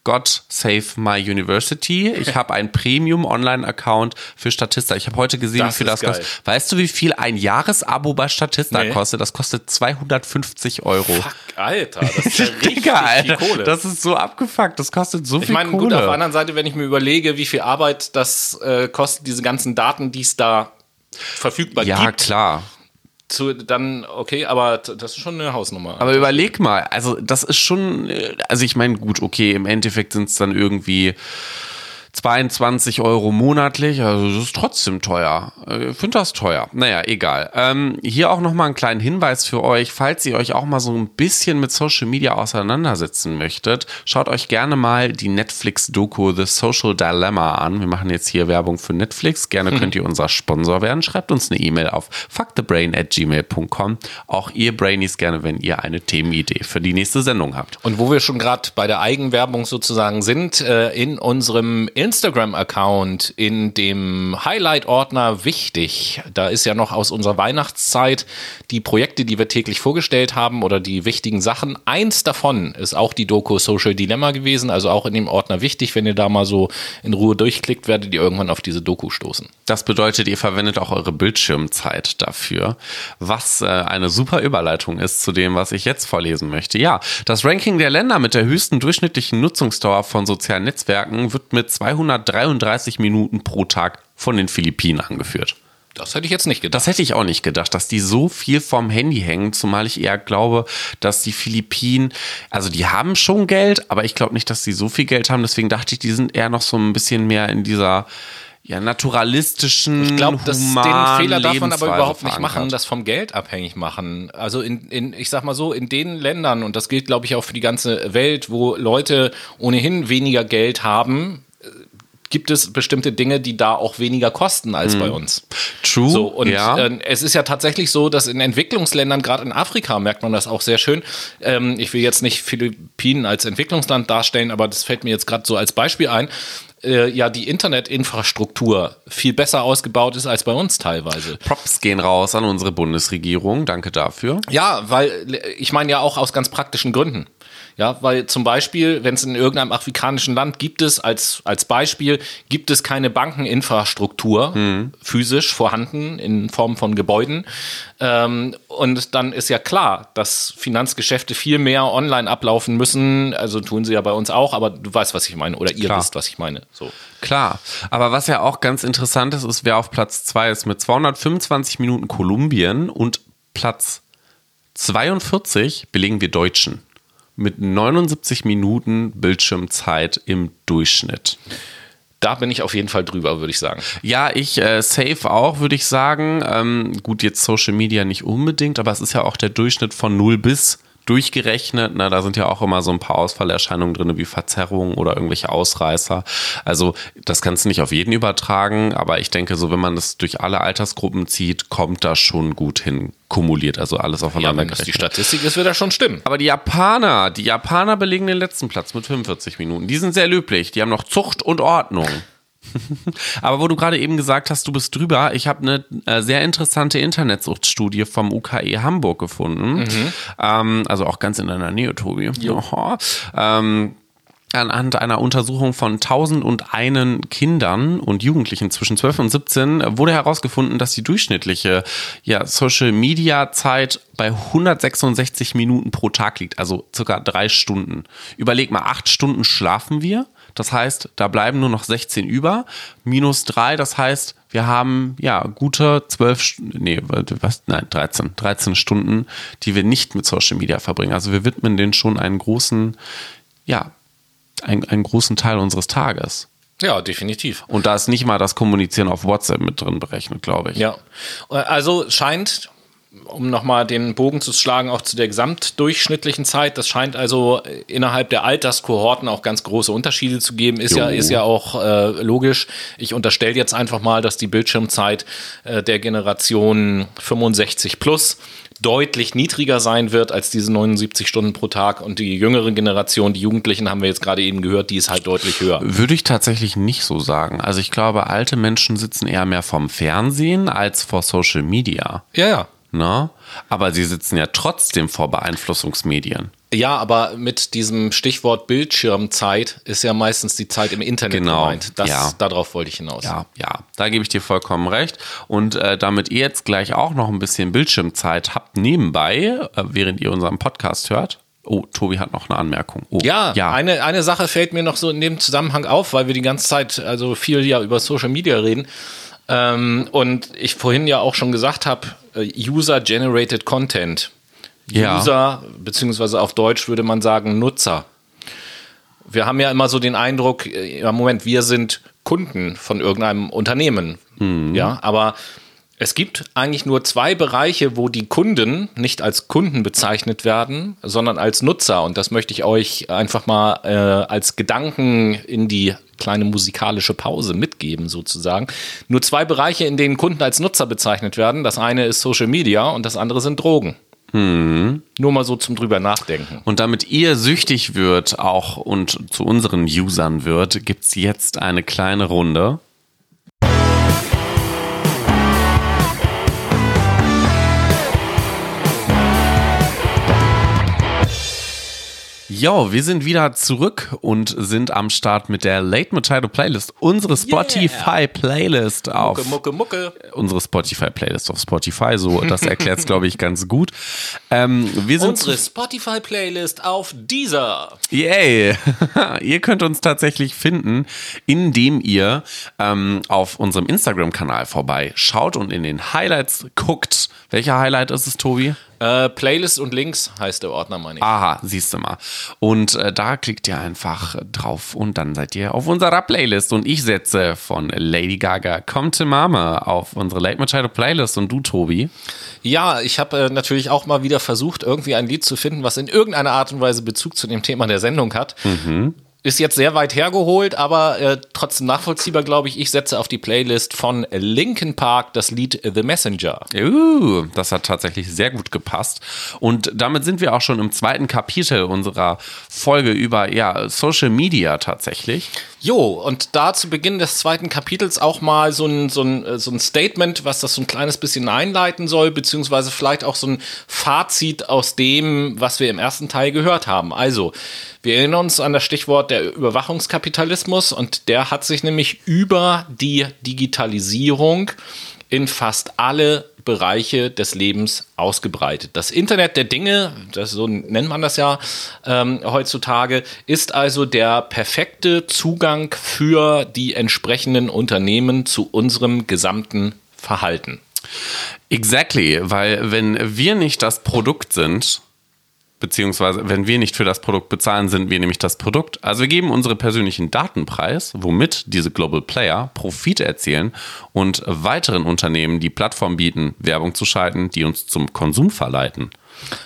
God Save My University. Ich habe einen Premium-Online-Account für Statista. Ich habe heute gesehen, das wie viel das geil. kostet. Weißt du, wie viel ein Jahresabo bei Statista nee. kostet? Das kostet 250 Euro. Fuck, Alter, das ist ja [laughs] richtig Digga, viel Kohle. Das ist so abgefuckt. Das kostet so ich viel mein, Kohle. Ich meine, gut, auf der anderen Seite, wenn ich mir überlege, wie viel Arbeit das äh, kostet, diese ganzen Daten, die es da verfügbar ja, gibt. Ja, klar zu, dann okay, aber das ist schon eine Hausnummer. Aber überleg mal, also das ist schon, äh, also ich meine, gut, okay, im Endeffekt sind es dann irgendwie 22 Euro monatlich, also das ist trotzdem teuer. Ich finde das teuer. Naja, egal. Ähm, hier auch nochmal einen kleinen Hinweis für euch, falls ihr euch auch mal so ein bisschen mit Social Media auseinandersetzen möchtet, schaut euch gerne mal die Netflix-Doku The Social Dilemma an. Wir machen jetzt hier Werbung für Netflix. Gerne hm. könnt ihr unser Sponsor werden. Schreibt uns eine E-Mail auf fuckthebrain at gmail.com. Auch ihr Brainies gerne, wenn ihr eine Themenidee für die nächste Sendung habt. Und wo wir schon gerade bei der Eigenwerbung sozusagen sind, äh, in unserem Instagram-Account in dem Highlight-Ordner wichtig. Da ist ja noch aus unserer Weihnachtszeit die Projekte, die wir täglich vorgestellt haben oder die wichtigen Sachen. Eins davon ist auch die Doku Social Dilemma gewesen, also auch in dem Ordner wichtig. Wenn ihr da mal so in Ruhe durchklickt, werdet ihr irgendwann auf diese Doku stoßen. Das bedeutet, ihr verwendet auch eure Bildschirmzeit dafür, was äh, eine super Überleitung ist zu dem, was ich jetzt vorlesen möchte. Ja, das Ranking der Länder mit der höchsten durchschnittlichen Nutzungsdauer von sozialen Netzwerken wird mit 200 233 Minuten pro Tag von den Philippinen angeführt. Das hätte ich jetzt nicht gedacht. Das hätte ich auch nicht gedacht, dass die so viel vom Handy hängen, zumal ich eher glaube, dass die Philippinen, also die haben schon Geld, aber ich glaube nicht, dass sie so viel Geld haben. Deswegen dachte ich, die sind eher noch so ein bisschen mehr in dieser ja, naturalistischen, Ich glaube, den Fehler darf man aber überhaupt nicht machen, das vom Geld abhängig machen. Also in, in, ich sag mal so, in den Ländern, und das gilt, glaube ich, auch für die ganze Welt, wo Leute ohnehin weniger Geld haben, gibt es bestimmte Dinge, die da auch weniger kosten als hm. bei uns. True. So, und ja. äh, es ist ja tatsächlich so, dass in Entwicklungsländern, gerade in Afrika, merkt man das auch sehr schön. Ähm, ich will jetzt nicht Philippinen als Entwicklungsland darstellen, aber das fällt mir jetzt gerade so als Beispiel ein. Äh, ja, die Internetinfrastruktur viel besser ausgebaut ist als bei uns teilweise. Props gehen raus an unsere Bundesregierung. Danke dafür. Ja, weil ich meine ja auch aus ganz praktischen Gründen. Ja, weil zum Beispiel, wenn es in irgendeinem afrikanischen Land gibt es, als, als Beispiel, gibt es keine Bankeninfrastruktur mhm. physisch vorhanden in Form von Gebäuden. Ähm, und dann ist ja klar, dass Finanzgeschäfte viel mehr online ablaufen müssen. Also tun sie ja bei uns auch, aber du weißt, was ich meine, oder ihr klar. wisst, was ich meine. So. Klar, aber was ja auch ganz interessant ist, ist, wer auf Platz 2 ist mit 225 Minuten Kolumbien und Platz 42 belegen wir Deutschen mit 79 Minuten Bildschirmzeit im Durchschnitt. Da bin ich auf jeden Fall drüber, würde ich sagen. Ja, ich äh, safe auch, würde ich sagen. Ähm, gut, jetzt Social Media nicht unbedingt, aber es ist ja auch der Durchschnitt von 0 bis durchgerechnet. Na, da sind ja auch immer so ein paar Ausfallerscheinungen drin, wie Verzerrungen oder irgendwelche Ausreißer. Also das kannst du nicht auf jeden übertragen, aber ich denke, so wenn man das durch alle Altersgruppen zieht, kommt das schon gut hin kumuliert, also alles aufeinander ja, das die Statistik ist, wird das schon stimmen. Aber die Japaner, die Japaner belegen den letzten Platz mit 45 Minuten. Die sind sehr löblich. Die haben noch Zucht und Ordnung. [laughs] Aber wo du gerade eben gesagt hast, du bist drüber, ich habe eine äh, sehr interessante Internetsuchtstudie vom UKE Hamburg gefunden. Mhm. Ähm, also auch ganz in deiner Nähe, Tobi. Ähm, anhand einer Untersuchung von 1001 Kindern und Jugendlichen zwischen 12 und 17 wurde herausgefunden, dass die durchschnittliche ja, Social Media Zeit bei 166 Minuten pro Tag liegt, also circa drei Stunden. Überleg mal, acht Stunden schlafen wir das heißt, da bleiben nur noch 16 über. Minus 3, das heißt, wir haben ja gute 12, nee, was, nein, 13, 13 Stunden, die wir nicht mit Social Media verbringen. Also wir widmen denen schon einen großen, ja, einen, einen großen Teil unseres Tages. Ja, definitiv. Und da ist nicht mal das Kommunizieren auf WhatsApp mit drin berechnet, glaube ich. Ja. Also scheint um nochmal den Bogen zu schlagen, auch zu der gesamtdurchschnittlichen Zeit. Das scheint also innerhalb der Alterskohorten auch ganz große Unterschiede zu geben. Ist, ja, ist ja auch äh, logisch. Ich unterstelle jetzt einfach mal, dass die Bildschirmzeit äh, der Generation 65 plus deutlich niedriger sein wird als diese 79 Stunden pro Tag und die jüngere Generation, die Jugendlichen haben wir jetzt gerade eben gehört, die ist halt deutlich höher. Würde ich tatsächlich nicht so sagen. Also ich glaube, alte Menschen sitzen eher mehr vom Fernsehen als vor Social Media. Ja, ja. Ne? Aber sie sitzen ja trotzdem vor Beeinflussungsmedien. Ja, aber mit diesem Stichwort Bildschirmzeit ist ja meistens die Zeit im Internet Genau, gemeint. Das, ja. Darauf wollte ich hinaus. Ja, ja, da gebe ich dir vollkommen recht. Und äh, damit ihr jetzt gleich auch noch ein bisschen Bildschirmzeit habt nebenbei, äh, während ihr unseren Podcast hört. Oh, Tobi hat noch eine Anmerkung. Oh, Ja, Eine, eine Sache fällt mir noch so in dem Zusammenhang auf, weil wir die ganze Zeit also viel ja über Social Media reden. Ähm, und ich vorhin ja auch schon gesagt habe, äh, User-Generated Content. Ja. User, beziehungsweise auf Deutsch würde man sagen Nutzer. Wir haben ja immer so den Eindruck, äh, im Moment, wir sind Kunden von irgendeinem Unternehmen. Ja, aber es gibt eigentlich nur zwei Bereiche, wo die Kunden nicht als Kunden bezeichnet werden, sondern als Nutzer. Und das möchte ich euch einfach mal äh, als Gedanken in die kleine musikalische Pause mitgeben, sozusagen. Nur zwei Bereiche, in denen Kunden als Nutzer bezeichnet werden. Das eine ist Social Media und das andere sind Drogen. Nur mal so zum drüber nachdenken. Und damit ihr süchtig wird auch und zu unseren Usern wird, gibt's jetzt eine kleine Runde. Jo, wir sind wieder zurück und sind am Start mit der Late Machado Playlist, unsere Spotify Playlist auf Mucke, Mucke, Mucke. unsere Spotify Playlist auf Spotify, so das erklärt es glaube ich ganz gut. Ähm, wir sind Unsere Spotify-Playlist auf dieser. Yay! [laughs] ihr könnt uns tatsächlich finden, indem ihr ähm, auf unserem Instagram-Kanal vorbei schaut und in den Highlights guckt. Welcher Highlight ist es, Tobi? Äh, Playlist und Links heißt der Ordner, meine ich. Aha, siehst du mal. Und äh, da klickt ihr einfach drauf und dann seid ihr auf unserer Playlist. Und ich setze von Lady Gaga Come to Mama auf unsere Late Machado Playlist. Und du, Tobi? Ja, ich habe äh, natürlich auch mal wieder versucht, irgendwie ein Lied zu finden, was in irgendeiner Art und Weise Bezug zu dem Thema der Sendung hat. Ist jetzt sehr weit hergeholt, aber äh, trotzdem nachvollziehbar, glaube ich. Ich setze auf die Playlist von Linkin Park das Lied The Messenger. Uh, das hat tatsächlich sehr gut gepasst. Und damit sind wir auch schon im zweiten Kapitel unserer Folge über ja, Social Media tatsächlich. Jo, und da zu Beginn des zweiten Kapitels auch mal so ein, so, ein, äh, so ein Statement, was das so ein kleines bisschen einleiten soll, beziehungsweise vielleicht auch so ein Fazit aus dem, was wir im ersten Teil gehört haben. Also, wir erinnern uns an das Stichwort der Überwachungskapitalismus und der hat sich nämlich über die Digitalisierung in fast alle Bereiche des Lebens ausgebreitet. Das Internet der Dinge, das, so nennt man das ja ähm, heutzutage, ist also der perfekte Zugang für die entsprechenden Unternehmen zu unserem gesamten Verhalten. Exactly, weil wenn wir nicht das Produkt sind, beziehungsweise wenn wir nicht für das Produkt bezahlen, sind wir nämlich das Produkt. Also wir geben unsere persönlichen Daten preis, womit diese Global Player Profit erzielen und weiteren Unternehmen die Plattform bieten, Werbung zu schalten, die uns zum Konsum verleiten.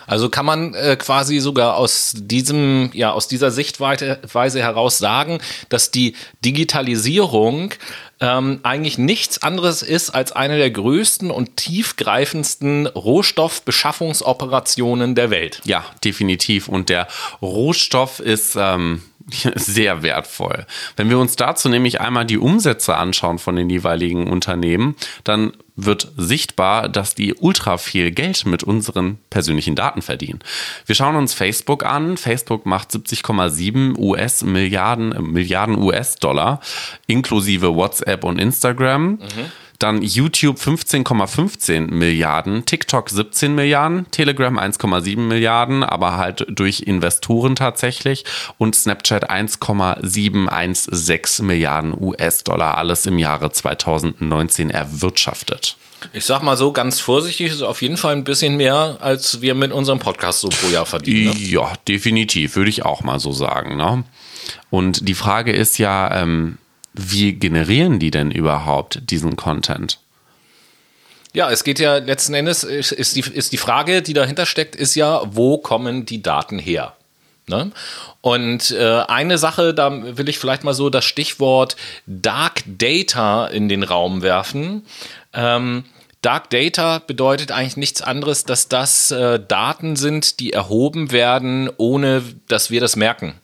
Also kann man äh, quasi sogar aus diesem, ja, aus dieser Sichtweise Weise heraus sagen, dass die Digitalisierung ähm, eigentlich nichts anderes ist als eine der größten und tiefgreifendsten Rohstoffbeschaffungsoperationen der Welt. Ja, definitiv. Und der Rohstoff ist ähm, [laughs] sehr wertvoll. Wenn wir uns dazu nämlich einmal die Umsätze anschauen von den jeweiligen Unternehmen, dann wird sichtbar, dass die ultra viel Geld mit unseren persönlichen Daten verdienen. Wir schauen uns Facebook an. Facebook macht 70,7 US Milliarden, äh, Milliarden US-Dollar inklusive WhatsApp und Instagram. Dann YouTube 15,15 Milliarden, TikTok 17 Milliarden, Telegram 1,7 Milliarden, aber halt durch Investoren tatsächlich und Snapchat 1,716 Milliarden US-Dollar, alles im Jahre 2019 erwirtschaftet. Ich sag mal so ganz vorsichtig, ist auf jeden Fall ein bisschen mehr, als wir mit unserem Podcast so pro Jahr verdienen. Ne? Ja, definitiv, würde ich auch mal so sagen. Ne? Und die Frage ist ja, ähm, wie generieren die denn überhaupt diesen Content? Ja, es geht ja letzten Endes, ist die, ist die Frage, die dahinter steckt, ist ja, wo kommen die Daten her? Ne? Und äh, eine Sache, da will ich vielleicht mal so das Stichwort Dark Data in den Raum werfen. Ähm, Dark Data bedeutet eigentlich nichts anderes, dass das äh, Daten sind, die erhoben werden, ohne dass wir das merken.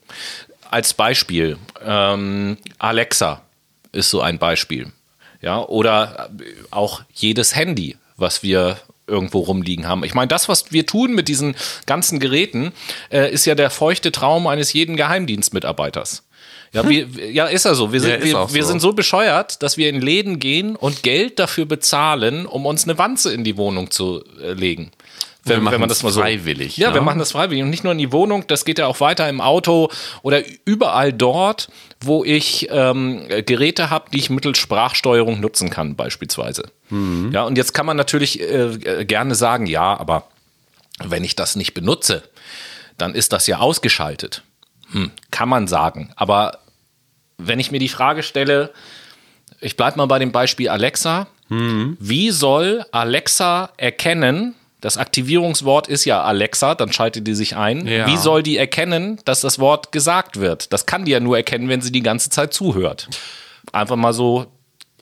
Als Beispiel, ähm, Alexa ist so ein Beispiel. Ja, oder auch jedes Handy, was wir irgendwo rumliegen haben. Ich meine, das, was wir tun mit diesen ganzen Geräten, äh, ist ja der feuchte Traum eines jeden Geheimdienstmitarbeiters. Ja, hm. wir, ja, ist ja so. Wir, sind, ja, wir, wir so. sind so bescheuert, dass wir in Läden gehen und Geld dafür bezahlen, um uns eine Wanze in die Wohnung zu äh, legen. Wenn, wenn, man das mal so freiwillig. Ja, ne? wir machen das freiwillig und nicht nur in die Wohnung, das geht ja auch weiter im Auto oder überall dort, wo ich ähm, Geräte habe, die ich mittels Sprachsteuerung nutzen kann, beispielsweise. Mhm. Ja, und jetzt kann man natürlich äh, gerne sagen, ja, aber wenn ich das nicht benutze, dann ist das ja ausgeschaltet. Hm, kann man sagen. Aber wenn ich mir die Frage stelle, ich bleibe mal bei dem Beispiel Alexa. Mhm. Wie soll Alexa erkennen, das Aktivierungswort ist ja Alexa, dann schaltet die sich ein. Ja. Wie soll die erkennen, dass das Wort gesagt wird? Das kann die ja nur erkennen, wenn sie die ganze Zeit zuhört. Einfach mal so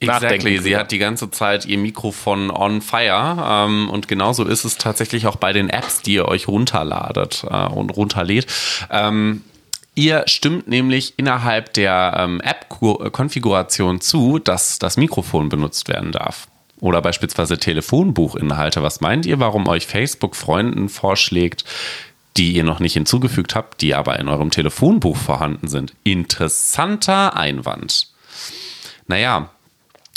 Exactly. Sie hat die ganze Zeit ihr Mikrofon on fire. Ähm, und genauso ist es tatsächlich auch bei den Apps, die ihr euch runterladet äh, und runterlädt. Ähm, Ihr stimmt nämlich innerhalb der ähm, App-Konfiguration zu, dass das Mikrofon benutzt werden darf. Oder beispielsweise Telefonbuchinhalte. Was meint ihr, warum euch Facebook Freunden vorschlägt, die ihr noch nicht hinzugefügt habt, die aber in eurem Telefonbuch vorhanden sind? Interessanter Einwand. Naja,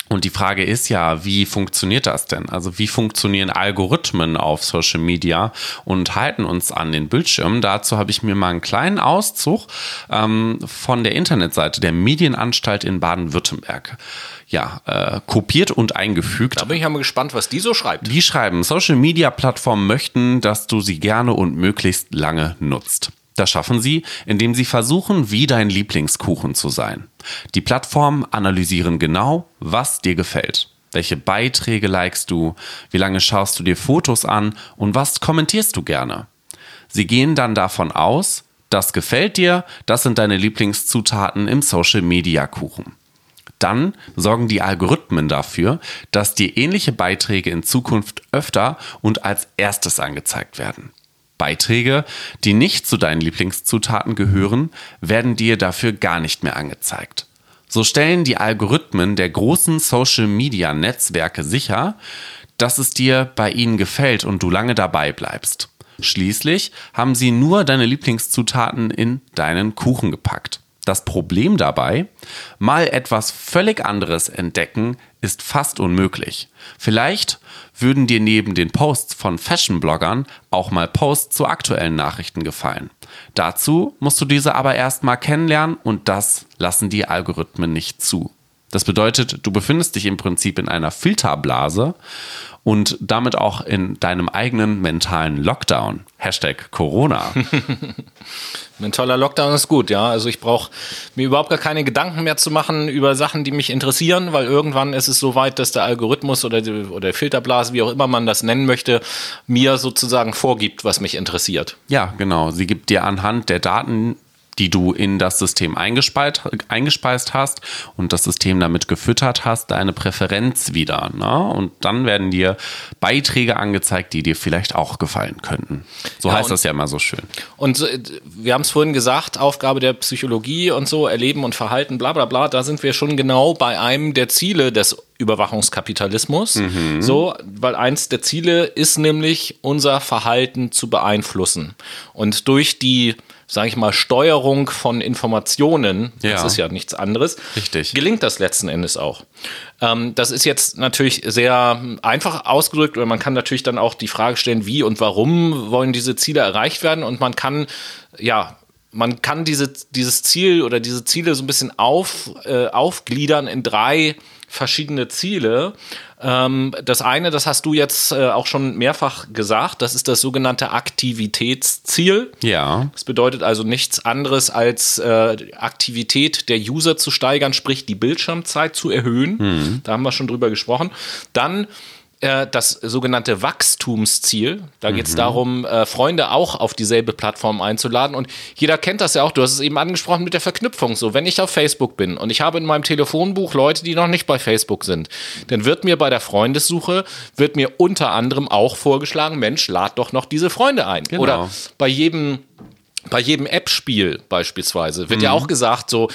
und die Frage ist ja, wie funktioniert das denn? Also wie funktionieren Algorithmen auf Social Media und halten uns an den Bildschirmen? Dazu habe ich mir mal einen kleinen Auszug ähm, von der Internetseite der Medienanstalt in Baden-Württemberg ja, äh, kopiert und eingefügt. Da bin ich ja mal gespannt, was die so schreibt. Die schreiben, Social Media Plattformen möchten, dass du sie gerne und möglichst lange nutzt. Das schaffen sie, indem sie versuchen, wie dein Lieblingskuchen zu sein. Die Plattformen analysieren genau, was dir gefällt. Welche Beiträge likest du? Wie lange schaust du dir Fotos an? Und was kommentierst du gerne? Sie gehen dann davon aus, das gefällt dir, das sind deine Lieblingszutaten im Social Media Kuchen. Dann sorgen die Algorithmen dafür, dass dir ähnliche Beiträge in Zukunft öfter und als erstes angezeigt werden. Beiträge, die nicht zu deinen Lieblingszutaten gehören, werden dir dafür gar nicht mehr angezeigt. So stellen die Algorithmen der großen Social-Media-Netzwerke sicher, dass es dir bei ihnen gefällt und du lange dabei bleibst. Schließlich haben sie nur deine Lieblingszutaten in deinen Kuchen gepackt. Das Problem dabei, mal etwas völlig anderes entdecken, ist fast unmöglich. Vielleicht würden dir neben den Posts von Fashion-Bloggern auch mal Posts zu aktuellen Nachrichten gefallen. Dazu musst du diese aber erstmal kennenlernen und das lassen die Algorithmen nicht zu. Das bedeutet, du befindest dich im Prinzip in einer Filterblase und damit auch in deinem eigenen mentalen Lockdown. Hashtag Corona. [laughs] Mentaler Lockdown ist gut, ja. Also ich brauche mir überhaupt gar keine Gedanken mehr zu machen über Sachen, die mich interessieren, weil irgendwann ist es so weit, dass der Algorithmus oder die, oder Filterblase, wie auch immer man das nennen möchte, mir sozusagen vorgibt, was mich interessiert. Ja, genau. Sie gibt dir anhand der Daten, die du in das System eingespeist, eingespeist hast und das System damit gefüttert hast, deine Präferenz wieder. Ne? Und dann werden dir Beiträge angezeigt, die dir vielleicht auch gefallen könnten. So ja, heißt das ja immer so schön. Und wir haben es vorhin gesagt, Aufgabe der Psychologie und so, Erleben und Verhalten, bla bla bla, da sind wir schon genau bei einem der Ziele des Überwachungskapitalismus. Mhm. So, weil eins der Ziele ist nämlich, unser Verhalten zu beeinflussen. Und durch die sage ich mal, Steuerung von Informationen, ja. das ist ja nichts anderes, Richtig. gelingt das letzten Endes auch. Ähm, das ist jetzt natürlich sehr einfach ausgedrückt oder man kann natürlich dann auch die Frage stellen, wie und warum wollen diese Ziele erreicht werden und man kann, ja, man kann diese, dieses Ziel oder diese Ziele so ein bisschen auf, äh, aufgliedern in drei verschiedene Ziele. Ähm, das eine, das hast du jetzt äh, auch schon mehrfach gesagt, das ist das sogenannte Aktivitätsziel. Ja. Das bedeutet also nichts anderes als äh, Aktivität der User zu steigern, sprich die Bildschirmzeit zu erhöhen. Mhm. Da haben wir schon drüber gesprochen. Dann das sogenannte Wachstumsziel. Da geht es darum, äh, Freunde auch auf dieselbe Plattform einzuladen. Und jeder kennt das ja auch. Du hast es eben angesprochen mit der Verknüpfung. So, wenn ich auf Facebook bin und ich habe in meinem Telefonbuch Leute, die noch nicht bei Facebook sind, dann wird mir bei der Freundessuche, wird mir unter anderem auch vorgeschlagen, Mensch, lad doch noch diese Freunde ein. Genau. Oder bei jedem bei jedem App-Spiel beispielsweise wird ja auch gesagt, so,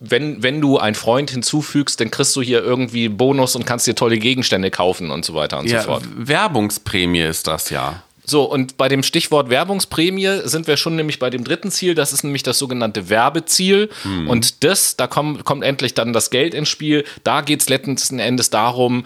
wenn, wenn du einen Freund hinzufügst, dann kriegst du hier irgendwie Bonus und kannst dir tolle Gegenstände kaufen und so weiter und Ja, so fort. Werbungsprämie ist das ja. So, und bei dem Stichwort Werbungsprämie sind wir schon nämlich bei dem dritten Ziel, das ist nämlich das sogenannte Werbeziel. Und das, da kommt, kommt endlich dann das Geld ins Spiel. Da geht es letzten Endes darum,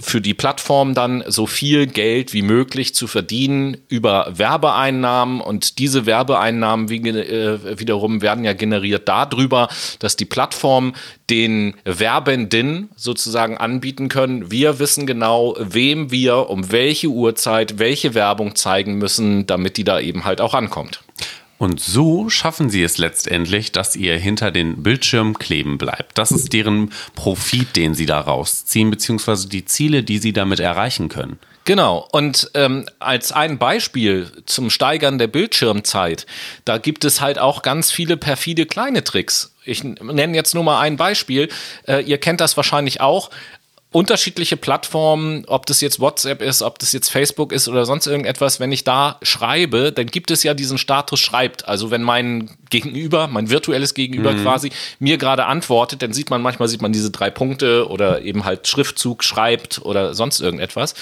für die Plattform dann so viel Geld wie möglich zu verdienen über Werbeeinnahmen und diese Werbeeinnahmen äh, wiederum werden ja generiert darüber, dass die Plattform den Werbenden sozusagen anbieten können. Wir wissen genau, wem wir um welche Uhrzeit welche Werbung zeigen müssen, damit die da eben halt auch ankommt. Und so schaffen sie es letztendlich, dass ihr hinter den Bildschirm kleben bleibt. Das ist deren Profit, den sie da rausziehen, beziehungsweise die Ziele, die sie damit erreichen können. Genau. Und ähm, als ein Beispiel zum Steigern der Bildschirmzeit, da gibt es halt auch ganz viele perfide kleine Tricks. Ich nenne jetzt nur mal ein Beispiel. Äh, ihr kennt das wahrscheinlich auch. Unterschiedliche Plattformen, ob das jetzt WhatsApp ist, ob das jetzt Facebook ist oder sonst irgendetwas, wenn ich da schreibe, dann gibt es ja diesen Status schreibt. Also wenn mein Gegenüber, mein virtuelles Gegenüber quasi mir gerade antwortet, dann sieht man manchmal sieht man diese drei Punkte oder eben halt Schriftzug schreibt oder sonst irgendetwas.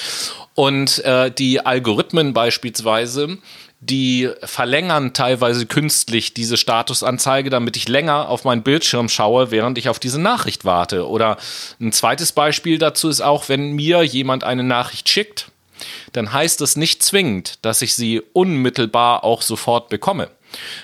Und äh, die Algorithmen beispielsweise, die verlängern teilweise künstlich diese Statusanzeige, damit ich länger auf meinen Bildschirm schaue, während ich auf diese Nachricht warte. Oder ein zweites Beispiel dazu ist auch, wenn mir jemand eine Nachricht schickt, dann heißt es nicht zwingend, dass ich sie unmittelbar auch sofort bekomme.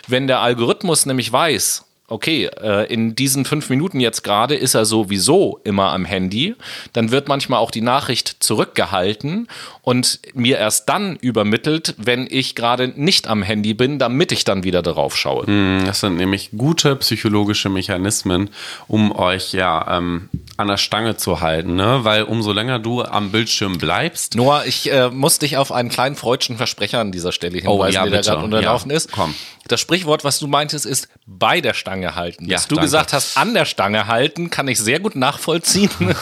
Wenn der Algorithmus nämlich weiß, okay, äh, in diesen fünf Minuten jetzt gerade ist er sowieso immer am Handy, dann wird manchmal auch die Nachricht zurückgehalten und mir erst dann übermittelt, wenn ich gerade nicht am Handy bin, damit ich dann wieder darauf schaue. Das sind nämlich gute psychologische Mechanismen, um euch ja ähm, an der Stange zu halten, ne? Weil umso länger du am Bildschirm bleibst, Noah, ich äh, muss dich auf einen kleinen freudschen Versprecher an dieser Stelle hinweisen, Oh, ja, der gerade unterlaufen Ja, ist. komm. Das Sprichwort, was du meintest, ist bei der Stange halten. Ja, du danke. gesagt hast, an der Stange halten, kann ich sehr gut nachvollziehen. [laughs]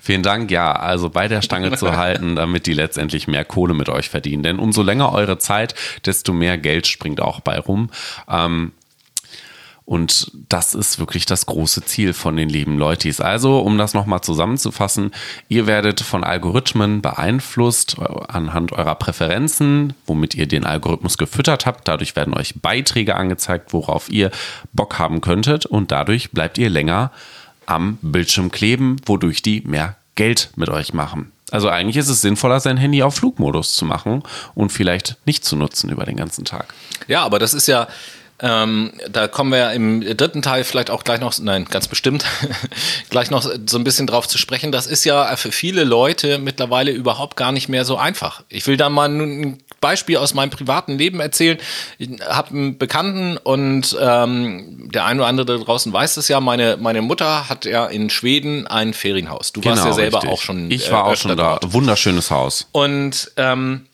Vielen Dank. Ja, also bei der Stange zu [laughs] halten, damit die letztendlich mehr Kohle mit euch verdienen. Denn umso länger eure Zeit, desto mehr Geld springt auch bei rum. Ähm, und das ist wirklich das große Ziel von den lieben Leutis. Also, um das nochmal zusammenzufassen, ihr werdet von Algorithmen beeinflusst äh, anhand eurer Präferenzen, womit ihr den Algorithmus gefüttert habt. Dadurch werden euch Beiträge angezeigt, worauf ihr Bock haben könntet. Und dadurch bleibt ihr länger am Bildschirm kleben, wodurch die mehr Geld mit euch machen. Also eigentlich ist es sinnvoller, sein Handy auf Flugmodus zu machen und vielleicht nicht zu nutzen über den ganzen Tag. Ja, aber das ist ja, ähm, da kommen wir ja im dritten Teil vielleicht auch gleich noch, nein, ganz bestimmt, [laughs] gleich noch so ein bisschen drauf zu sprechen. Das ist ja für viele Leute mittlerweile überhaupt gar nicht mehr so einfach. Ich will da mal ein Beispiel aus meinem privaten Leben erzählen. Ich habe einen Bekannten und ähm, der ein oder andere da draußen weiß es ja, meine, meine Mutter hat ja in Schweden ein Ferienhaus. Du warst ja selber Genau, richtig. auch schon. Ich äh, war auch öfter schon da. dort. Wunderschönes Haus. Und ähm,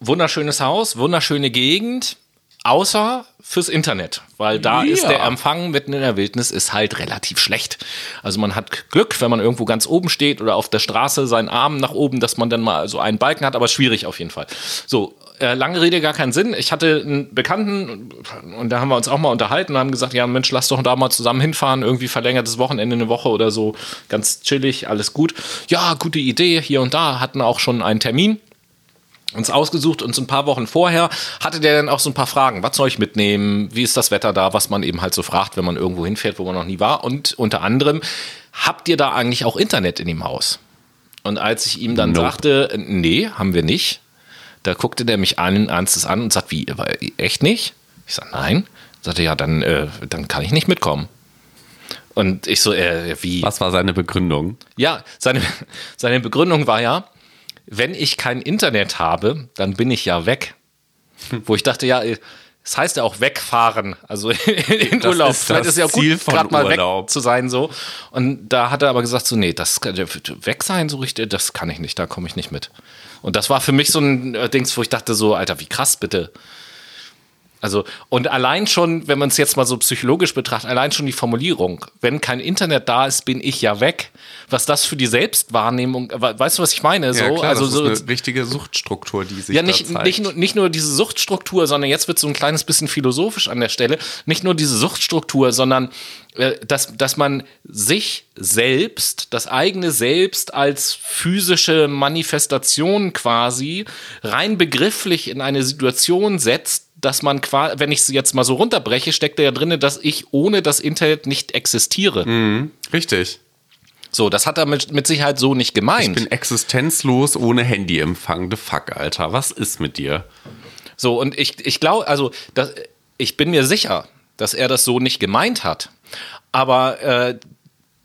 wunderschönes Haus, wunderschöne Gegend, außer fürs Internet, weil da Ja. ist der Empfang mitten in der Wildnis ist halt relativ schlecht. Also man hat Glück, wenn man irgendwo ganz oben steht oder auf der Straße seinen Arm nach oben, dass man dann mal so einen Balken hat, aber schwierig auf jeden Fall. So, äh, lange Rede, gar keinen Sinn. Ich hatte einen Bekannten und da haben wir uns auch mal unterhalten und haben gesagt, ja Mensch, lass doch da mal zusammen hinfahren, irgendwie verlängertes Wochenende, eine Woche oder so, ganz chillig, alles gut. Ja, gute Idee, hier und da, hatten auch schon einen Termin uns ausgesucht und so ein paar Wochen vorher hatte der dann auch so ein paar Fragen. Was soll ich mitnehmen? Wie ist das Wetter da? Was man eben halt so fragt, wenn man irgendwo hinfährt, wo man noch nie war. Und unter anderem, habt ihr da eigentlich auch Internet in dem Haus? Und als ich ihm dann Nope. sagte, nee, haben wir nicht, da guckte der mich an, ernstes an und sagt, wie, echt nicht? Ich sag, nein. Sagte, ja, dann, äh, dann kann ich nicht mitkommen. Und ich so, äh, wie? Was war seine Begründung? Ja, seine, seine Begründung war ja, wenn ich kein Internet habe, dann bin ich ja weg. Wo ich dachte, ja, das heißt ja auch wegfahren, also [laughs] in Das Urlaub. ist Vielleicht das ist ja auch Ziel gut, gerade mal weg zu sein so. Und da hat er aber gesagt so, nee, das weg sein so richtig, das kann ich nicht, da komme ich nicht mit. Und das war für mich so ein äh, Dings, wo ich dachte so, Alter, wie krass bitte. Also, und allein schon, wenn man es jetzt mal so psychologisch betrachtet, allein schon die Formulierung, wenn kein Internet da ist, bin ich ja weg. Was das für die Selbstwahrnehmung, we- weißt du, was ich meine? So, Ja, klar, also das so, ist eine richtige Suchtstruktur, die sich ja, da nicht, zeigt. nicht, nur, nicht nur diese Suchtstruktur, sondern jetzt wird so ein kleines bisschen philosophisch an der Stelle. Nicht nur diese Suchtstruktur, sondern äh, dass, dass man sich selbst, das eigene Selbst als physische Manifestation quasi rein begrifflich in eine Situation setzt, dass man quasi, wenn ich es jetzt mal so runterbreche, steckt da ja drin, dass ich ohne das Internet nicht existiere. Richtig. So, das hat er mit, mit Sicherheit so nicht gemeint. Ich bin existenzlos ohne Handyempfang. The fuck, Alter. Was ist mit dir? So, und ich, ich glaube, also, das, ich bin mir sicher, dass er das so nicht gemeint hat. Aber äh,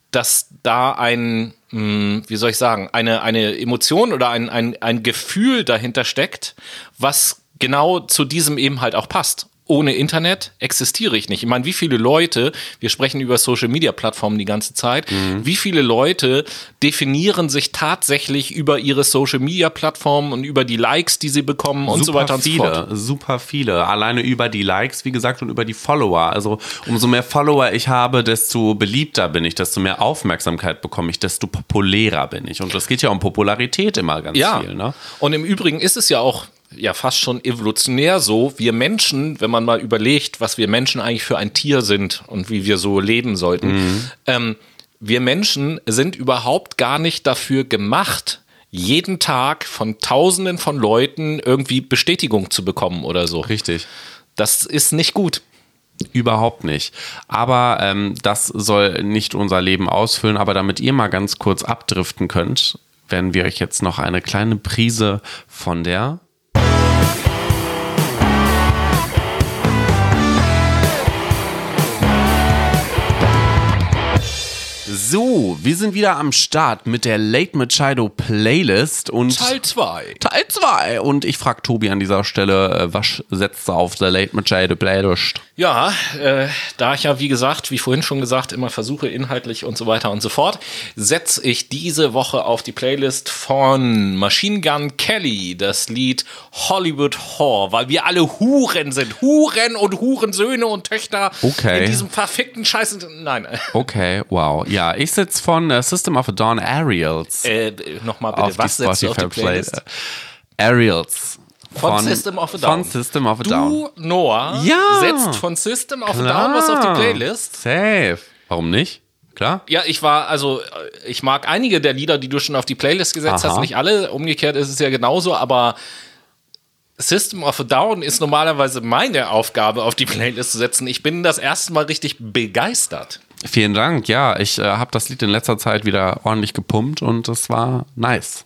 dass da ein, mh, wie soll ich sagen, eine, eine Emotion oder ein, ein, ein Gefühl dahinter steckt, was genau zu diesem eben halt auch passt. Ohne Internet existiere ich nicht. Ich meine, wie viele Leute, wir sprechen über Social-Media-Plattformen die ganze Zeit, wie viele Leute definieren sich tatsächlich über ihre Social-Media-Plattformen und über die Likes, die sie bekommen und so weiter und so fort. super viele. Alleine über die Likes, wie gesagt, und über die Follower. Also umso mehr Follower ich habe, desto beliebter bin ich, desto mehr Aufmerksamkeit bekomme ich, desto populärer bin ich. Und das geht ja um Popularität immer ganz Ja. viel. Ne? Und im Übrigen ist es ja auch ja fast schon evolutionär so, wir Menschen, wenn man mal überlegt, was wir Menschen eigentlich für ein Tier sind und wie wir so leben sollten, ähm, wir Menschen sind überhaupt gar nicht dafür gemacht, jeden Tag von Tausenden von Leuten irgendwie Bestätigung zu bekommen oder so. Richtig. Das ist nicht gut. Überhaupt nicht. Aber ähm, das soll nicht unser Leben ausfüllen. Aber damit ihr mal ganz kurz abdriften könnt, werden wir euch jetzt noch eine kleine Prise von der So, wir sind wieder am Start mit der Late Machado Playlist und Teil 2. Teil 2. Und ich frage Tobi an dieser Stelle, äh, was setzt du auf der Late Machado Playlist? Ja, äh, da ich ja, wie gesagt, wie vorhin schon gesagt, immer versuche, inhaltlich und so weiter und so fort, setze ich diese Woche auf die Playlist von Machine Gun Kelly das Lied Hollywood Whore, weil wir alle Huren sind. Huren und Hurensöhne und Töchter Okay. in diesem verfickten Scheiß. Nein, [laughs] Okay, wow. Ja, ich sitze von äh, System of a Dawn Aerials äh, nochmal bitte, auf was setzt du auf die Playlist? Playlist. Aerials. Von, System of a Down. Von System of a Down. Du, Noah, Ja. setzt von System of a Down was auf die Playlist. Safe. Warum nicht? Klar. Ja, ich war, also, äh, ich mag einige der Lieder, die du schon auf die Playlist gesetzt Aha. hast, nicht alle. Umgekehrt ist es ja genauso, aber System of a Down ist normalerweise meine Aufgabe, auf die Playlist zu setzen. Ich bin das erste Mal richtig begeistert. Vielen Dank. Ja, ich äh, habe das Lied in letzter Zeit wieder ordentlich gepumpt und es war nice.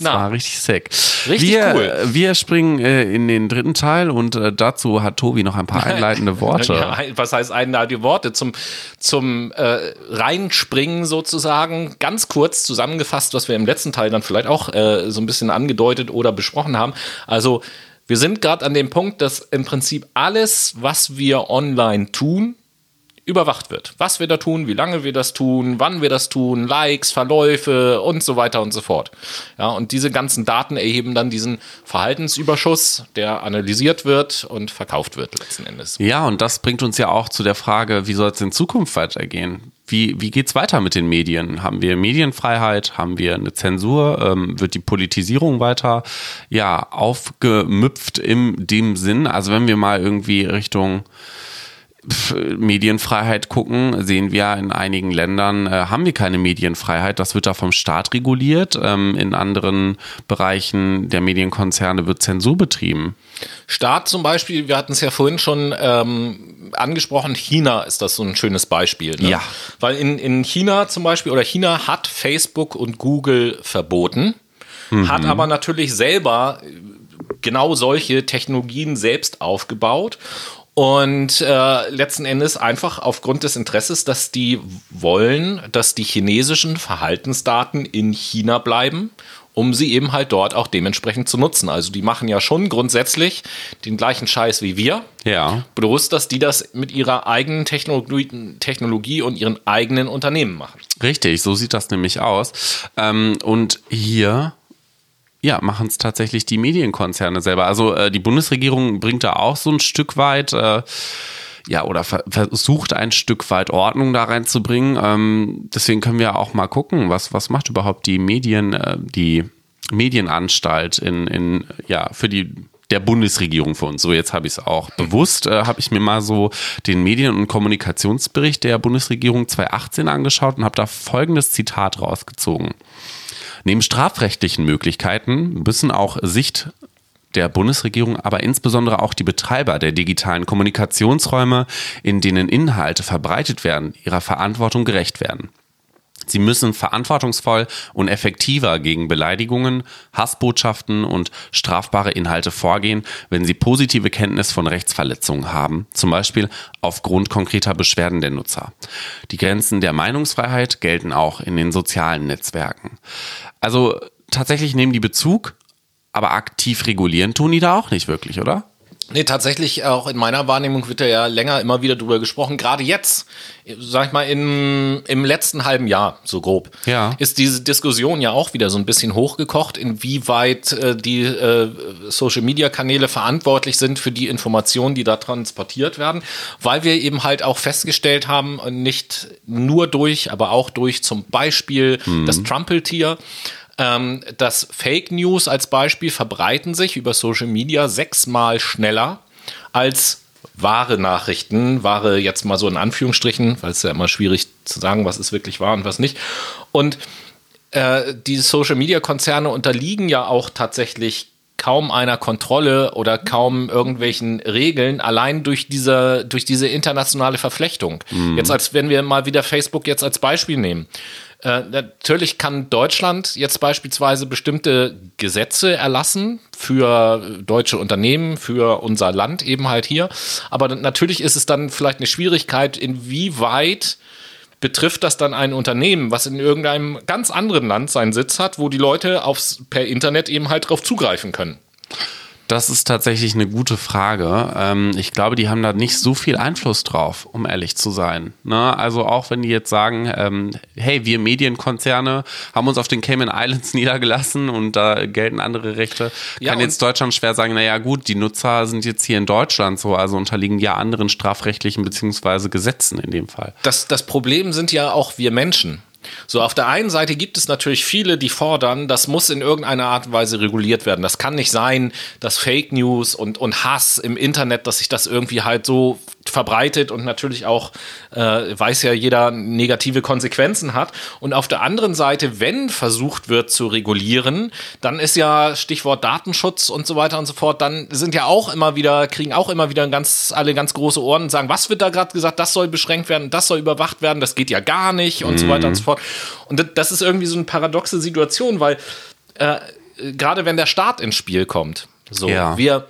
Na. war richtig sick. Richtig wir, cool. Wir springen äh, in den dritten Teil und äh, dazu hat Tobi noch ein paar [laughs] einleitende Worte. Ja, was heißt einleitende Worte? Zum, zum äh, Reinspringen sozusagen. Ganz kurz zusammengefasst, was wir im letzten Teil dann vielleicht auch äh, so ein bisschen angedeutet oder besprochen haben. Also, wir sind gerade an dem Punkt, dass im Prinzip alles, was wir online tun, überwacht wird. Was wir da tun, wie lange wir das tun, wann wir das tun, Likes, Verläufe und so weiter und so fort. Ja, und diese ganzen Daten erheben dann diesen Verhaltensüberschuss, der analysiert wird und verkauft wird letzten Endes. Ja, und das bringt uns ja auch zu der Frage, wie soll es in Zukunft weitergehen? Wie, wie geht's weiter mit den Medien? Haben wir Medienfreiheit? Haben wir eine Zensur? Ähm, wird die Politisierung weiter ja, aufgemüpft in dem Sinn? Also wenn wir mal irgendwie Richtung Medienfreiheit gucken, sehen wir in einigen Ländern äh, haben wir keine Medienfreiheit. Das wird da vom Staat reguliert. Ähm, in anderen Bereichen der Medienkonzerne wird Zensur betrieben. Staat zum Beispiel, wir hatten es ja vorhin schon ähm, angesprochen, China ist das so ein schönes Beispiel. Ne? Ja. Weil in, in China zum Beispiel, oder China hat Facebook und Google verboten, hat aber natürlich selber äh, genau solche Technologien selbst aufgebaut. Und äh, letzten Endes einfach aufgrund des Interesses, dass die wollen, dass die chinesischen Verhaltensdaten in China bleiben um sie eben halt dort auch dementsprechend zu nutzen. Also die machen ja schon grundsätzlich den gleichen Scheiß wie wir. Ja. Bloß, dass die das mit ihrer eigenen Technologie, Technologie und ihren eigenen Unternehmen machen. Richtig, so sieht das nämlich aus. Ähm, und hier ja, machen es tatsächlich die Medienkonzerne selber. Also äh, die Bundesregierung bringt da auch so ein Stück weit, äh, ja, oder ver versucht ein Stück weit Ordnung da reinzubringen. Ähm, deswegen können wir auch mal gucken, was, was macht überhaupt die Medien, äh, die Medienanstalt in, in, ja, für die der Bundesregierung für uns. So, jetzt habe ich es auch. Bewusst äh, habe ich mir mal so den Medien- und Kommunikationsbericht der Bundesregierung 2018 angeschaut und habe da folgendes Zitat rausgezogen. Neben strafrechtlichen Möglichkeiten müssen auch Sicht der Bundesregierung, aber insbesondere auch die Betreiber der digitalen Kommunikationsräume, in denen Inhalte verbreitet werden, ihrer Verantwortung gerecht werden. Sie müssen verantwortungsvoll und effektiver gegen Beleidigungen, Hassbotschaften und strafbare Inhalte vorgehen, wenn sie positive Kenntnis von Rechtsverletzungen haben, zum Beispiel aufgrund konkreter Beschwerden der Nutzer. Die Grenzen der Meinungsfreiheit gelten auch in den sozialen Netzwerken. Also tatsächlich nehmen die Bezug, aber aktiv regulieren tun die da auch nicht wirklich, oder? Nee, tatsächlich auch in meiner Wahrnehmung wird ja länger immer wieder drüber gesprochen. Gerade jetzt, sag ich mal, in, im letzten halben Jahr, so grob, ja. ist diese Diskussion ja auch wieder so ein bisschen hochgekocht, inwieweit äh, die äh, Social-Media-Kanäle verantwortlich sind für die Informationen, die da transportiert werden, weil wir eben halt auch festgestellt haben, nicht nur durch, aber auch durch zum Beispiel mhm. das Trumpeltier, ähm, dass Fake News als Beispiel verbreiten sich über Social Media sechsmal schneller als wahre Nachrichten, wahre jetzt mal so in Anführungsstrichen, weil es ja immer schwierig zu sagen, was ist wirklich wahr und was nicht. Und äh, die Social Media Konzerne unterliegen ja auch tatsächlich kaum einer Kontrolle oder kaum irgendwelchen Regeln, allein durch diese, durch diese internationale Verflechtung. Mhm. Jetzt als wenn wir mal wieder Facebook jetzt als Beispiel nehmen. Äh, natürlich kann Deutschland jetzt beispielsweise bestimmte Gesetze erlassen für deutsche Unternehmen, für unser Land eben halt hier. Aber natürlich ist es dann vielleicht eine Schwierigkeit, inwieweit betrifft das dann ein Unternehmen, was in irgendeinem ganz anderen Land seinen Sitz hat, wo die Leute aufs, per Internet eben halt drauf zugreifen können. Das ist tatsächlich eine gute Frage. Ähm, ich glaube, die haben da nicht so viel Einfluss drauf, um ehrlich zu sein. Ne? Also auch wenn die jetzt sagen, ähm, hey, wir Medienkonzerne haben uns auf den Cayman Islands [laughs] niedergelassen und da gelten andere Rechte, ja, kann jetzt Deutschland schwer sagen, naja gut, die Nutzer sind jetzt hier in Deutschland so, also unterliegen ja anderen strafrechtlichen beziehungsweise Gesetzen in dem Fall. Das, das Problem sind ja auch wir Menschen. So, auf der einen Seite gibt es natürlich viele, die fordern, das muss in irgendeiner Art und Weise reguliert werden. Das kann nicht sein, dass Fake News und, und Hass im Internet, dass sich das irgendwie halt so verbreitet und natürlich auch, äh, weiß ja jeder, negative Konsequenzen hat. Und auf der anderen Seite, wenn versucht wird zu regulieren, dann ist ja Stichwort Datenschutz und so weiter und so fort, dann sind ja auch immer wieder, kriegen auch immer wieder ganz, alle ganz große Ohren und sagen, was wird da gerade gesagt, das soll beschränkt werden, das soll überwacht werden, das geht ja gar nicht und mhm. so weiter und so fort. Und das ist irgendwie so eine paradoxe Situation, weil äh, gerade wenn der Staat ins Spiel kommt, so, ja. wir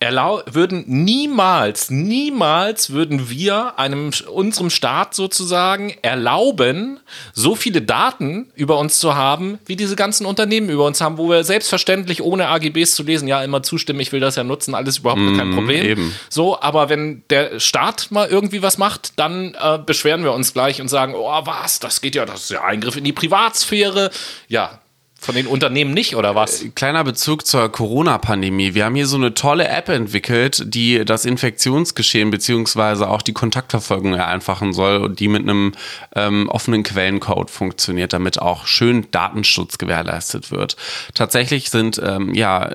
erlau würden niemals, niemals würden wir einem unserem Staat sozusagen erlauben, so viele Daten über uns zu haben, wie diese ganzen Unternehmen über uns haben, wo wir selbstverständlich ohne AGBs zu lesen, ja immer zustimmen, ich will das ja nutzen, alles überhaupt mm, kein Problem. Eben. So, aber wenn der Staat mal irgendwie was macht, dann äh, beschweren wir uns gleich und sagen, oh was, das geht ja, das ist ja Eingriff in die Privatsphäre. Ja, von den Unternehmen nicht, oder was? Äh, kleiner Bezug zur Corona-Pandemie. Wir haben hier so eine tolle App entwickelt, die das Infektionsgeschehen beziehungsweise auch die Kontaktverfolgung vereinfachen soll und die mit einem ähm, offenen Quellencode funktioniert, damit auch schön Datenschutz gewährleistet wird. Tatsächlich sind ähm, ja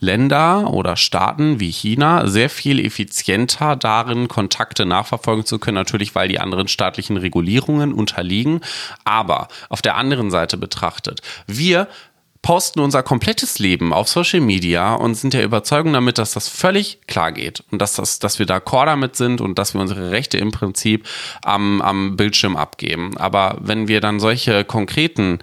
Länder oder Staaten wie China sehr viel effizienter darin, Kontakte nachverfolgen zu können, natürlich weil die anderen staatlichen Regulierungen unterliegen. Aber auf der anderen Seite betrachtet, wir posten unser komplettes Leben auf Social Media und sind der Überzeugung damit, dass das völlig klar geht und dass, das, dass wir d'accord damit sind und dass wir unsere Rechte im Prinzip am, am Bildschirm abgeben. Aber wenn wir dann solche konkreten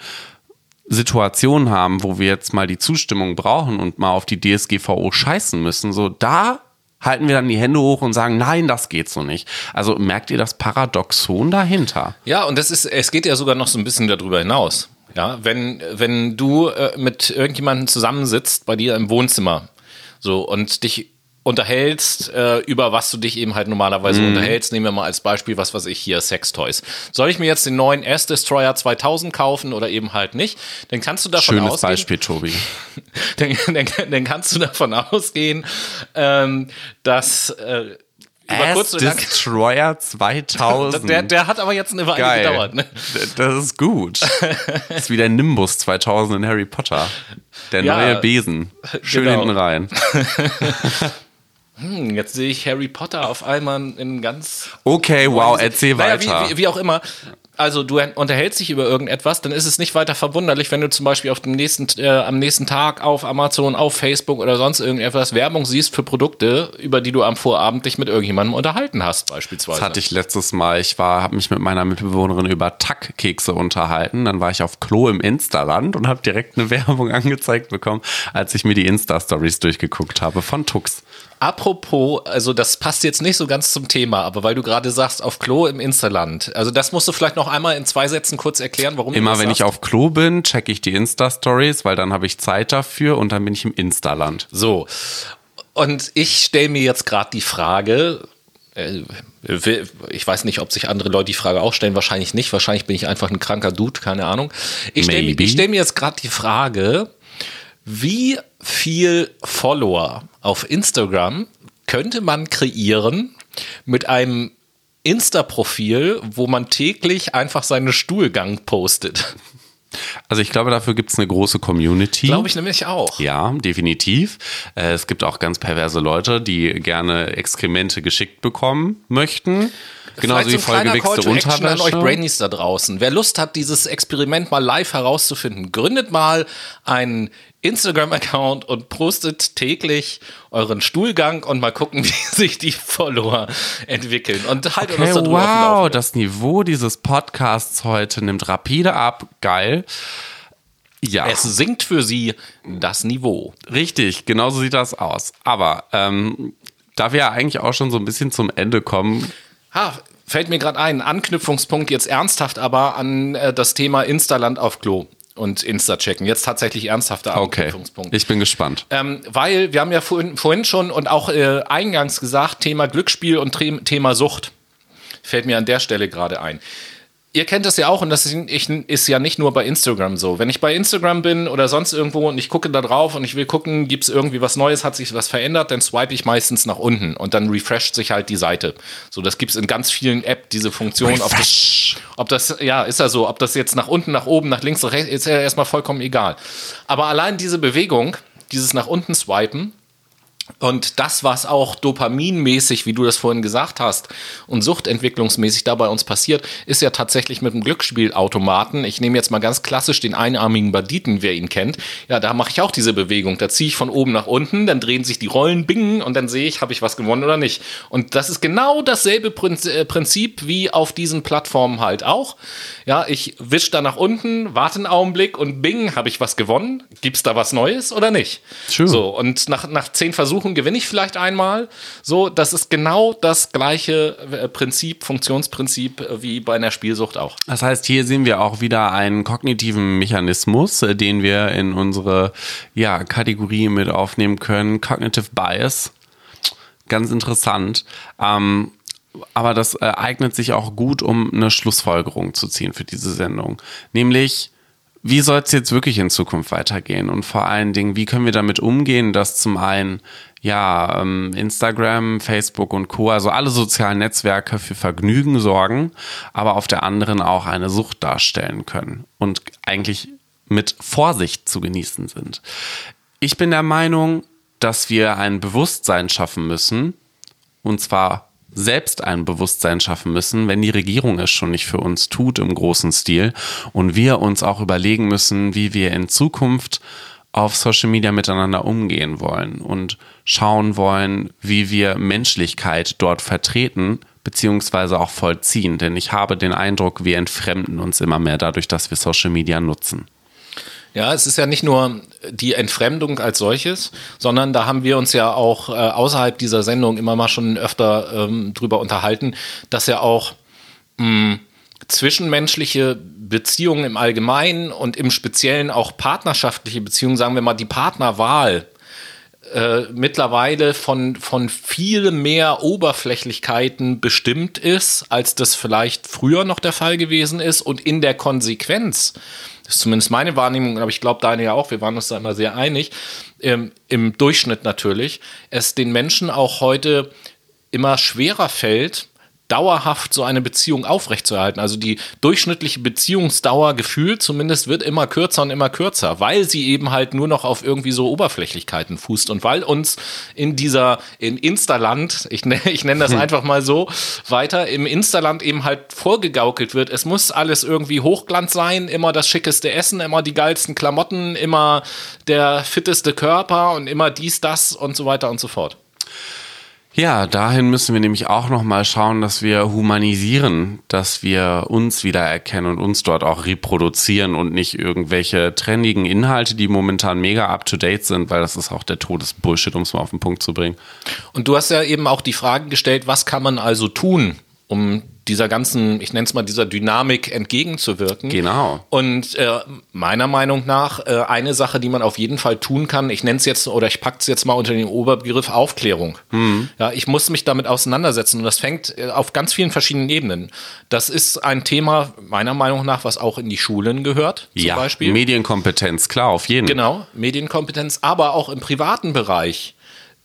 Situationen haben, wo wir jetzt mal die Zustimmung brauchen und mal auf die DSGVO scheißen müssen, so da halten wir dann die Hände hoch und sagen, nein, das geht so nicht. Also merkt ihr das Paradoxon dahinter? Ja, und das ist, es geht ja sogar noch so ein bisschen darüber hinaus. Ja, wenn, wenn du äh, mit irgendjemandem zusammensitzt bei dir im Wohnzimmer, so, und dich unterhältst, äh, über was du dich eben halt normalerweise Mhm. unterhältst. Nehmen wir mal als Beispiel, was weiß ich hier, Sextoys. Soll ich mir jetzt den neuen S-Destroyer 2000 kaufen oder eben halt nicht? Dann kannst du davon Schönes ausgehen, Beispiel, Tobi. [laughs] dann, dann, dann kannst du davon ausgehen, ähm, dass äh, über kurz oder lang, Destroyer [laughs] 2000. der, der hat aber jetzt eine Weile Geil. gedauert. Ne? Das ist gut. Das [laughs] ist wie der Nimbus 2000 in Harry Potter. Der Ja, neue Besen. Schön genau. hinten rein. Hm, Jetzt sehe ich Harry Potter auf einmal in ganz Okay, wow, erzähl naja, weiter. Wie, wie, wie auch immer. Also du unterhältst dich über irgendetwas, dann ist es nicht weiter verwunderlich, wenn du zum Beispiel auf dem nächsten, äh, am nächsten Tag auf Amazon, auf Facebook oder sonst irgendetwas Werbung siehst für Produkte, über die du am Vorabend dich mit irgendjemandem unterhalten hast, beispielsweise. Das hatte ich letztes Mal. Ich war, habe mich mit meiner Mitbewohnerin über Tack-Kekse unterhalten. Dann war ich auf Klo im Instaland und habe direkt eine [laughs] Werbung angezeigt bekommen, als ich mir die Insta-Stories durchgeguckt habe von Tux. Apropos, also das passt jetzt nicht so ganz zum Thema, aber weil du gerade sagst, auf Klo im Insterland. Also das musst du vielleicht noch einmal in zwei Sätzen kurz erklären, warum Immer wenn ich sagst. auf Klo bin, checke ich die Insta-Stories, weil dann habe ich Zeit dafür und dann bin ich im Instaland. So. Und ich stelle mir jetzt gerade die Frage, äh, ich weiß nicht, ob sich andere Leute die Frage auch stellen, wahrscheinlich nicht. Wahrscheinlich bin ich einfach ein kranker Dude, keine Ahnung. Ich stelle ich stell mir jetzt gerade die Frage, wie viel Follower auf Instagram könnte man kreieren mit einem Insta-Profil, wo man täglich einfach seinen Stuhlgang postet? Also ich glaube, dafür gibt es eine große Community. Glaube ich nämlich auch. Ja, definitiv. Äh, Es gibt auch ganz perverse Leute, die gerne Exkremente geschickt bekommen möchten. Genauso wie vollgewichste Action an euch Unterwäsche. Brainies da draußen. Wer Lust hat, dieses Experiment mal live herauszufinden, gründet mal einen Instagram-Account und postet täglich euren Stuhlgang und mal gucken, [laughs] wie sich die Follower entwickeln. Und haltet uns Okay, darüber auf dem wow, das Niveau dieses Podcasts heute nimmt rapide ab. Geil. Ja, Es sinkt für sie das Niveau. richtig, genau so sieht das aus. Aber ähm, da wir ja eigentlich auch schon so ein bisschen zum Ende kommen, Ha, fällt mir gerade ein, Anknüpfungspunkt jetzt ernsthaft aber an äh, das Thema Instaland auf Klo und Insta-Checken. Jetzt tatsächlich ernsthafter okay, ich bin gespannt. Ähm, weil wir haben ja vorhin, vorhin schon und auch äh, eingangs gesagt, Thema Glücksspiel und Thema Sucht. Fällt mir an der Stelle gerade ein. Ihr kennt das ja auch und das ist, ich, ist ja nicht nur bei Instagram so. Wenn ich bei Instagram bin oder sonst irgendwo und ich gucke da drauf und ich will gucken, gibt es irgendwie was Neues, hat sich was verändert, dann swipe ich meistens nach unten und dann refresht sich halt die Seite. So, das gibt es in ganz vielen Apps, diese Funktion. Ob das, ob das, ja, ist ja so, ob das jetzt nach unten, nach oben, nach links, nach rechts, ist ja erstmal vollkommen egal. Aber allein diese Bewegung, dieses nach unten swipen, und das, was auch dopaminmäßig, wie du das vorhin gesagt hast, und suchtentwicklungsmäßig da bei uns passiert, ist ja tatsächlich mit dem Glücksspielautomaten. Ich nehme jetzt mal ganz klassisch den einarmigen Banditen, wer ihn kennt. Ja, da mache ich auch diese Bewegung. Da ziehe ich von oben nach unten, dann drehen sich die Rollen, bingen, und dann sehe ich, habe ich was gewonnen oder nicht. Und das ist genau dasselbe äh, Prinzip wie auf diesen Plattformen halt auch. Ja, ich wisch da nach unten, warte einen Augenblick und bing, habe ich was gewonnen. Gibt's da was Neues oder nicht? True. So, und nach, nach zehn Versuchen gewinne ich vielleicht einmal. So, das ist genau das gleiche äh, Prinzip, Funktionsprinzip äh, wie bei einer Spielsucht auch. Das heißt, hier sehen wir auch wieder einen kognitiven Mechanismus, äh, den wir in unsere ja, Kategorie mit aufnehmen können. Cognitive Bias. Ganz interessant. Ähm, aber das äh, eignet sich auch gut, um eine Schlussfolgerung zu ziehen für diese Sendung. Nämlich, wie soll es jetzt wirklich in Zukunft weitergehen? Und vor allen Dingen, wie können wir damit umgehen, dass zum einen ja ähm, Instagram, Facebook und Co., also alle sozialen Netzwerke für Vergnügen sorgen, aber auf der anderen auch eine Sucht darstellen können und eigentlich mit Vorsicht zu genießen sind. Ich bin der Meinung, dass wir ein Bewusstsein schaffen müssen, und zwar selbst ein Bewusstsein schaffen müssen, wenn die Regierung es schon nicht für uns tut im großen Stil und wir uns auch überlegen müssen, wie wir in Zukunft auf Social Media miteinander umgehen wollen und schauen wollen, wie wir Menschlichkeit dort vertreten beziehungsweise auch vollziehen. Denn ich habe den Eindruck, wir entfremden uns immer mehr dadurch, dass wir Social Media nutzen. Ja, es ist ja nicht nur die Entfremdung als solches, sondern da haben wir uns ja auch äh, außerhalb dieser Sendung immer mal schon öfter ähm, drüber unterhalten, dass ja auch mh, zwischenmenschliche Beziehungen im Allgemeinen und im Speziellen auch partnerschaftliche Beziehungen, sagen wir mal die Partnerwahl, äh, mittlerweile von, von viel mehr Oberflächlichkeiten bestimmt ist, als das vielleicht früher noch der Fall gewesen ist. Und in der Konsequenz, das ist zumindest meine Wahrnehmung, aber ich glaube deine ja auch, wir waren uns da immer sehr einig, ähm, im Durchschnitt natürlich, es den Menschen auch heute immer schwerer fällt, dauerhaft so eine Beziehung aufrechtzuerhalten. Also die durchschnittliche Beziehungsdauer gefühlt zumindest wird immer kürzer und immer kürzer, weil sie eben halt nur noch auf irgendwie so Oberflächlichkeiten fußt und weil uns in dieser, in Instaland, ich, ne, ich nenne das hm. einfach mal so, weiter im Instaland eben halt vorgegaukelt wird. Es muss alles irgendwie Hochglanz sein, immer das schickeste Essen, immer die geilsten Klamotten, immer der fitteste Körper und immer dies, das und so weiter und so fort. Ja, dahin müssen wir nämlich auch nochmal schauen, dass wir humanisieren, dass wir uns wiedererkennen und uns dort auch reproduzieren und nicht irgendwelche trendigen Inhalte, die momentan mega up-to-date sind, weil das ist auch der Todesbullshit, um es mal auf den Punkt zu bringen. Und du hast ja eben auch die Frage gestellt, was kann man also tun, um dieser ganzen, ich nenne es mal dieser Dynamik entgegenzuwirken. Genau. Und äh, meiner Meinung nach äh, eine Sache, die man auf jeden Fall tun kann, ich nenne es jetzt oder ich packe es jetzt mal unter den Oberbegriff Aufklärung. Mhm. Ja, ich muss mich damit auseinandersetzen und das fängt äh, auf ganz vielen verschiedenen Ebenen. Das ist ein Thema meiner Meinung nach, was auch in die Schulen gehört. Zum ja, Beispiel. Medienkompetenz, klar, auf jeden. Fall. Genau, Medienkompetenz, aber auch im privaten Bereich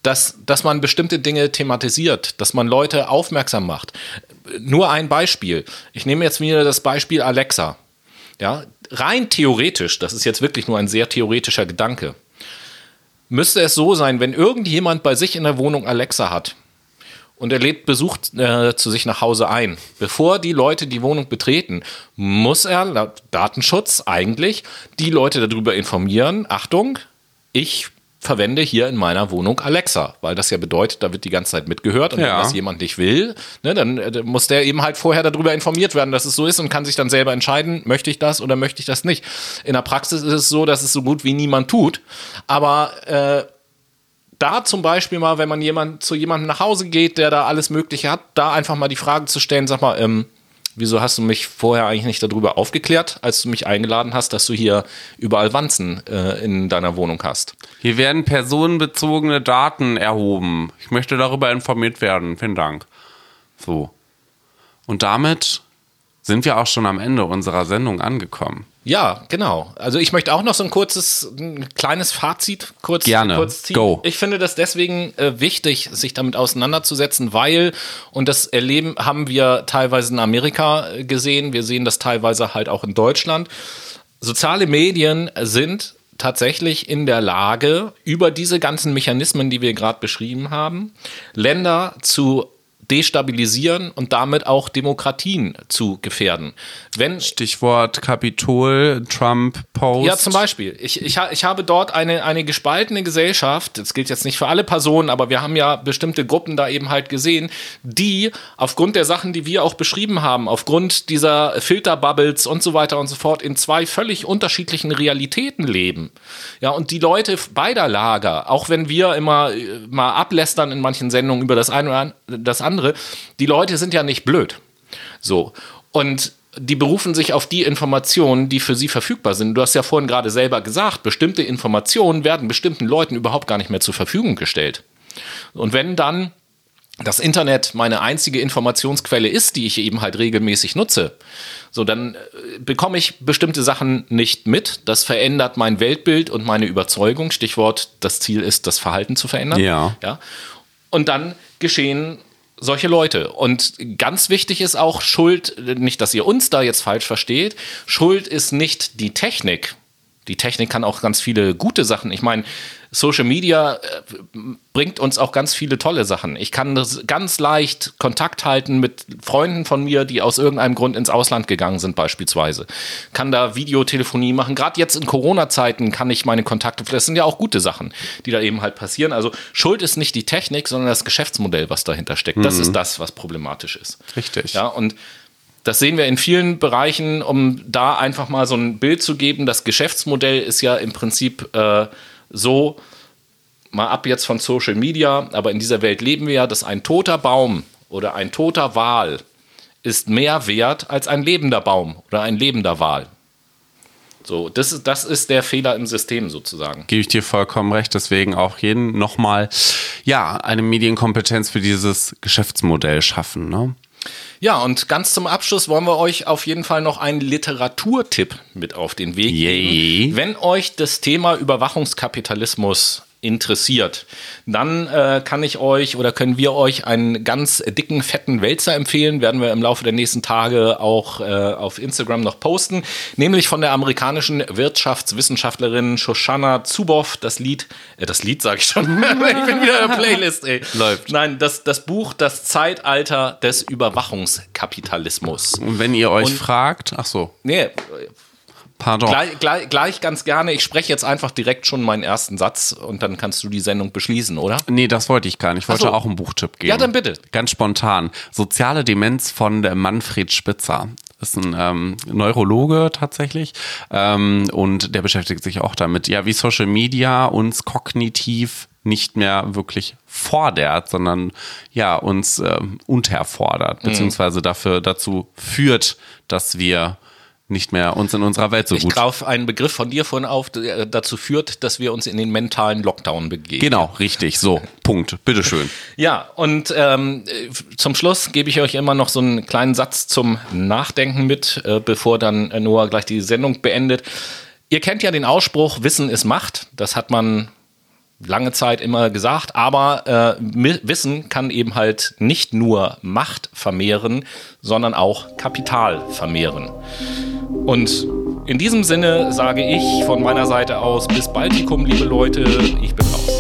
dass, dass man bestimmte Dinge thematisiert, dass man Leute aufmerksam macht. Nur ein Beispiel. Ich nehme jetzt wieder das Beispiel Alexa. Ja, rein theoretisch, das ist jetzt wirklich nur ein sehr theoretischer Gedanke, müsste es so sein, wenn irgendjemand bei sich in der Wohnung Alexa hat und er lädt Besuch äh, zu sich nach Hause ein, bevor die Leute die Wohnung betreten, muss er laut Datenschutz eigentlich die Leute darüber informieren, Achtung, ich verwende hier in meiner Wohnung Alexa, weil das ja bedeutet, da wird die ganze Zeit mitgehört und ja. wenn das jemand nicht will, ne, dann äh, muss der eben halt vorher darüber informiert werden, dass es so ist und kann sich dann selber entscheiden, möchte ich das oder möchte ich das nicht. In der Praxis ist es so, dass es so gut wie niemand tut, aber äh, da zum Beispiel mal, wenn man jemand zu jemandem nach Hause geht, der da alles Mögliche hat, da einfach mal die Frage zu stellen, sag mal, ähm, wieso hast du mich vorher eigentlich nicht darüber aufgeklärt, als du mich eingeladen hast, dass du hier überall Wanzen äh, in deiner Wohnung hast? Hier werden personenbezogene Daten erhoben. Ich möchte darüber informiert werden. Vielen Dank. So. Und damit sind wir auch schon am Ende unserer Sendung angekommen. Ja, genau. Also ich möchte auch noch so ein kurzes, ein kleines Fazit kurz, Gerne. kurz ziehen. Go. Ich finde das deswegen äh, wichtig, sich damit auseinanderzusetzen, weil, und das Erleben haben wir teilweise in Amerika äh, gesehen, wir sehen das teilweise halt auch in Deutschland. Soziale Medien sind tatsächlich in der Lage, über diese ganzen Mechanismen, die wir gerade beschrieben haben, Länder zu destabilisieren und damit auch Demokratien zu gefährden. Wenn, Stichwort Kapitol, Trump, Post. Ja, zum Beispiel. Ich, ich, ich habe dort eine, eine gespaltene Gesellschaft, das gilt jetzt nicht für alle Personen, aber wir haben ja bestimmte Gruppen da eben halt gesehen, die aufgrund der Sachen, die wir auch beschrieben haben, aufgrund dieser Filterbubbles und so weiter und so fort, in zwei völlig unterschiedlichen Realitäten leben. Ja, und die Leute beider Lager, auch wenn wir immer äh, mal ablästern in manchen Sendungen über das eine oder das andere, andere, die Leute sind ja nicht blöd. So. Und die berufen sich auf die Informationen, die für sie verfügbar sind. Du hast ja vorhin gerade selber gesagt, bestimmte Informationen werden bestimmten Leuten überhaupt gar nicht mehr zur Verfügung gestellt. Und wenn dann das Internet meine einzige Informationsquelle ist, die ich eben halt regelmäßig nutze, so dann äh, bekomme ich bestimmte Sachen nicht mit. Das verändert mein Weltbild und meine Überzeugung. Stichwort, das Ziel ist, das Verhalten zu verändern. Ja. ja. Und dann geschehen solche Leute. Und ganz wichtig ist auch Schuld, nicht, dass ihr uns da jetzt falsch versteht, Schuld ist nicht die Technik. Die Technik kann auch ganz viele gute Sachen. Ich meine, Social Media äh, bringt uns auch ganz viele tolle Sachen. Ich kann ganz leicht Kontakt halten mit Freunden von mir, die aus irgendeinem Grund ins Ausland gegangen sind, beispielsweise. Kann da Videotelefonie machen. Gerade jetzt in Corona-Zeiten kann ich meine Kontakte, das sind ja auch gute Sachen, die da eben halt passieren. Also Schuld ist nicht die Technik, sondern das Geschäftsmodell, was dahinter steckt. Mhm. Das ist das, was problematisch ist. Richtig. Ja, und das sehen wir in vielen Bereichen, um da einfach mal so ein Bild zu geben. Das Geschäftsmodell ist ja im Prinzip äh, so, mal ab jetzt von Social Media, aber in dieser Welt leben wir ja, dass ein toter Baum oder ein toter Wal ist mehr wert als ein lebender Baum oder ein lebender Wal. So, das ist, das ist der Fehler im System sozusagen. Gebe ich dir vollkommen recht. Deswegen auch jeden nochmal, ja, eine Medienkompetenz für dieses Geschäftsmodell schaffen. Ne? Ja, und ganz zum Abschluss wollen wir euch auf jeden Fall noch einen Literaturtipp mit auf den Weg Yay. geben. Wenn euch das Thema Überwachungskapitalismus interessiert, dann äh, kann ich euch oder können wir euch einen ganz dicken, fetten Wälzer empfehlen. Werden wir im Laufe der nächsten Tage auch äh, auf Instagram noch posten. Nämlich von der amerikanischen Wirtschaftswissenschaftlerin Shoshana Zuboff. Das Lied, äh, das Lied sage ich schon. [laughs] ich bin wieder in der Playlist, ey. Läuft. Nein, das, das Buch Das Zeitalter des Überwachungskapitalismus. Und wenn ihr euch fragt, ach so, Nee, pardon. gleich, gleich, gleich ganz gerne. Ich spreche jetzt einfach direkt schon meinen ersten Satz und dann kannst du die Sendung beschließen, oder? Nee, das wollte ich gar nicht. Ich wollte so. auch einen Buchtipp geben. Ja, dann bitte. Ganz spontan. Soziale Demenz von der Manfred Spitzer. Ist ein ähm, Neurologe tatsächlich ähm, und der beschäftigt sich auch damit, ja, wie Social Media uns kognitiv nicht mehr wirklich fordert, sondern ja, uns ähm, unterfordert, Mhm. beziehungsweise dafür dazu führt, dass wir nicht mehr uns in unserer Welt so Ich gut greife einen Begriff von dir vorhin auf, der dazu führt, dass wir uns in den mentalen Lockdown begeben. Genau, richtig. So, Punkt. Bitteschön. [laughs] Ja, und ähm, äh, zum Schluss gebe ich euch immer noch so einen kleinen Satz zum Nachdenken mit, äh, bevor dann Noah gleich die Sendung beendet. Ihr kennt ja den Ausspruch, Wissen ist Macht. Das hat man lange Zeit immer gesagt, aber äh, Wissen kann eben halt nicht nur Macht vermehren, sondern auch Kapital vermehren. Und in diesem Sinne sage ich von meiner Seite aus bis Baltikum, liebe Leute, ich bin raus.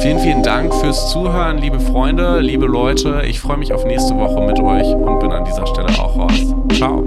Vielen, vielen Dank fürs Zuhören, liebe Freunde, liebe Leute. Ich freue mich auf nächste Woche mit euch und bin an dieser Stelle auch raus. Ciao.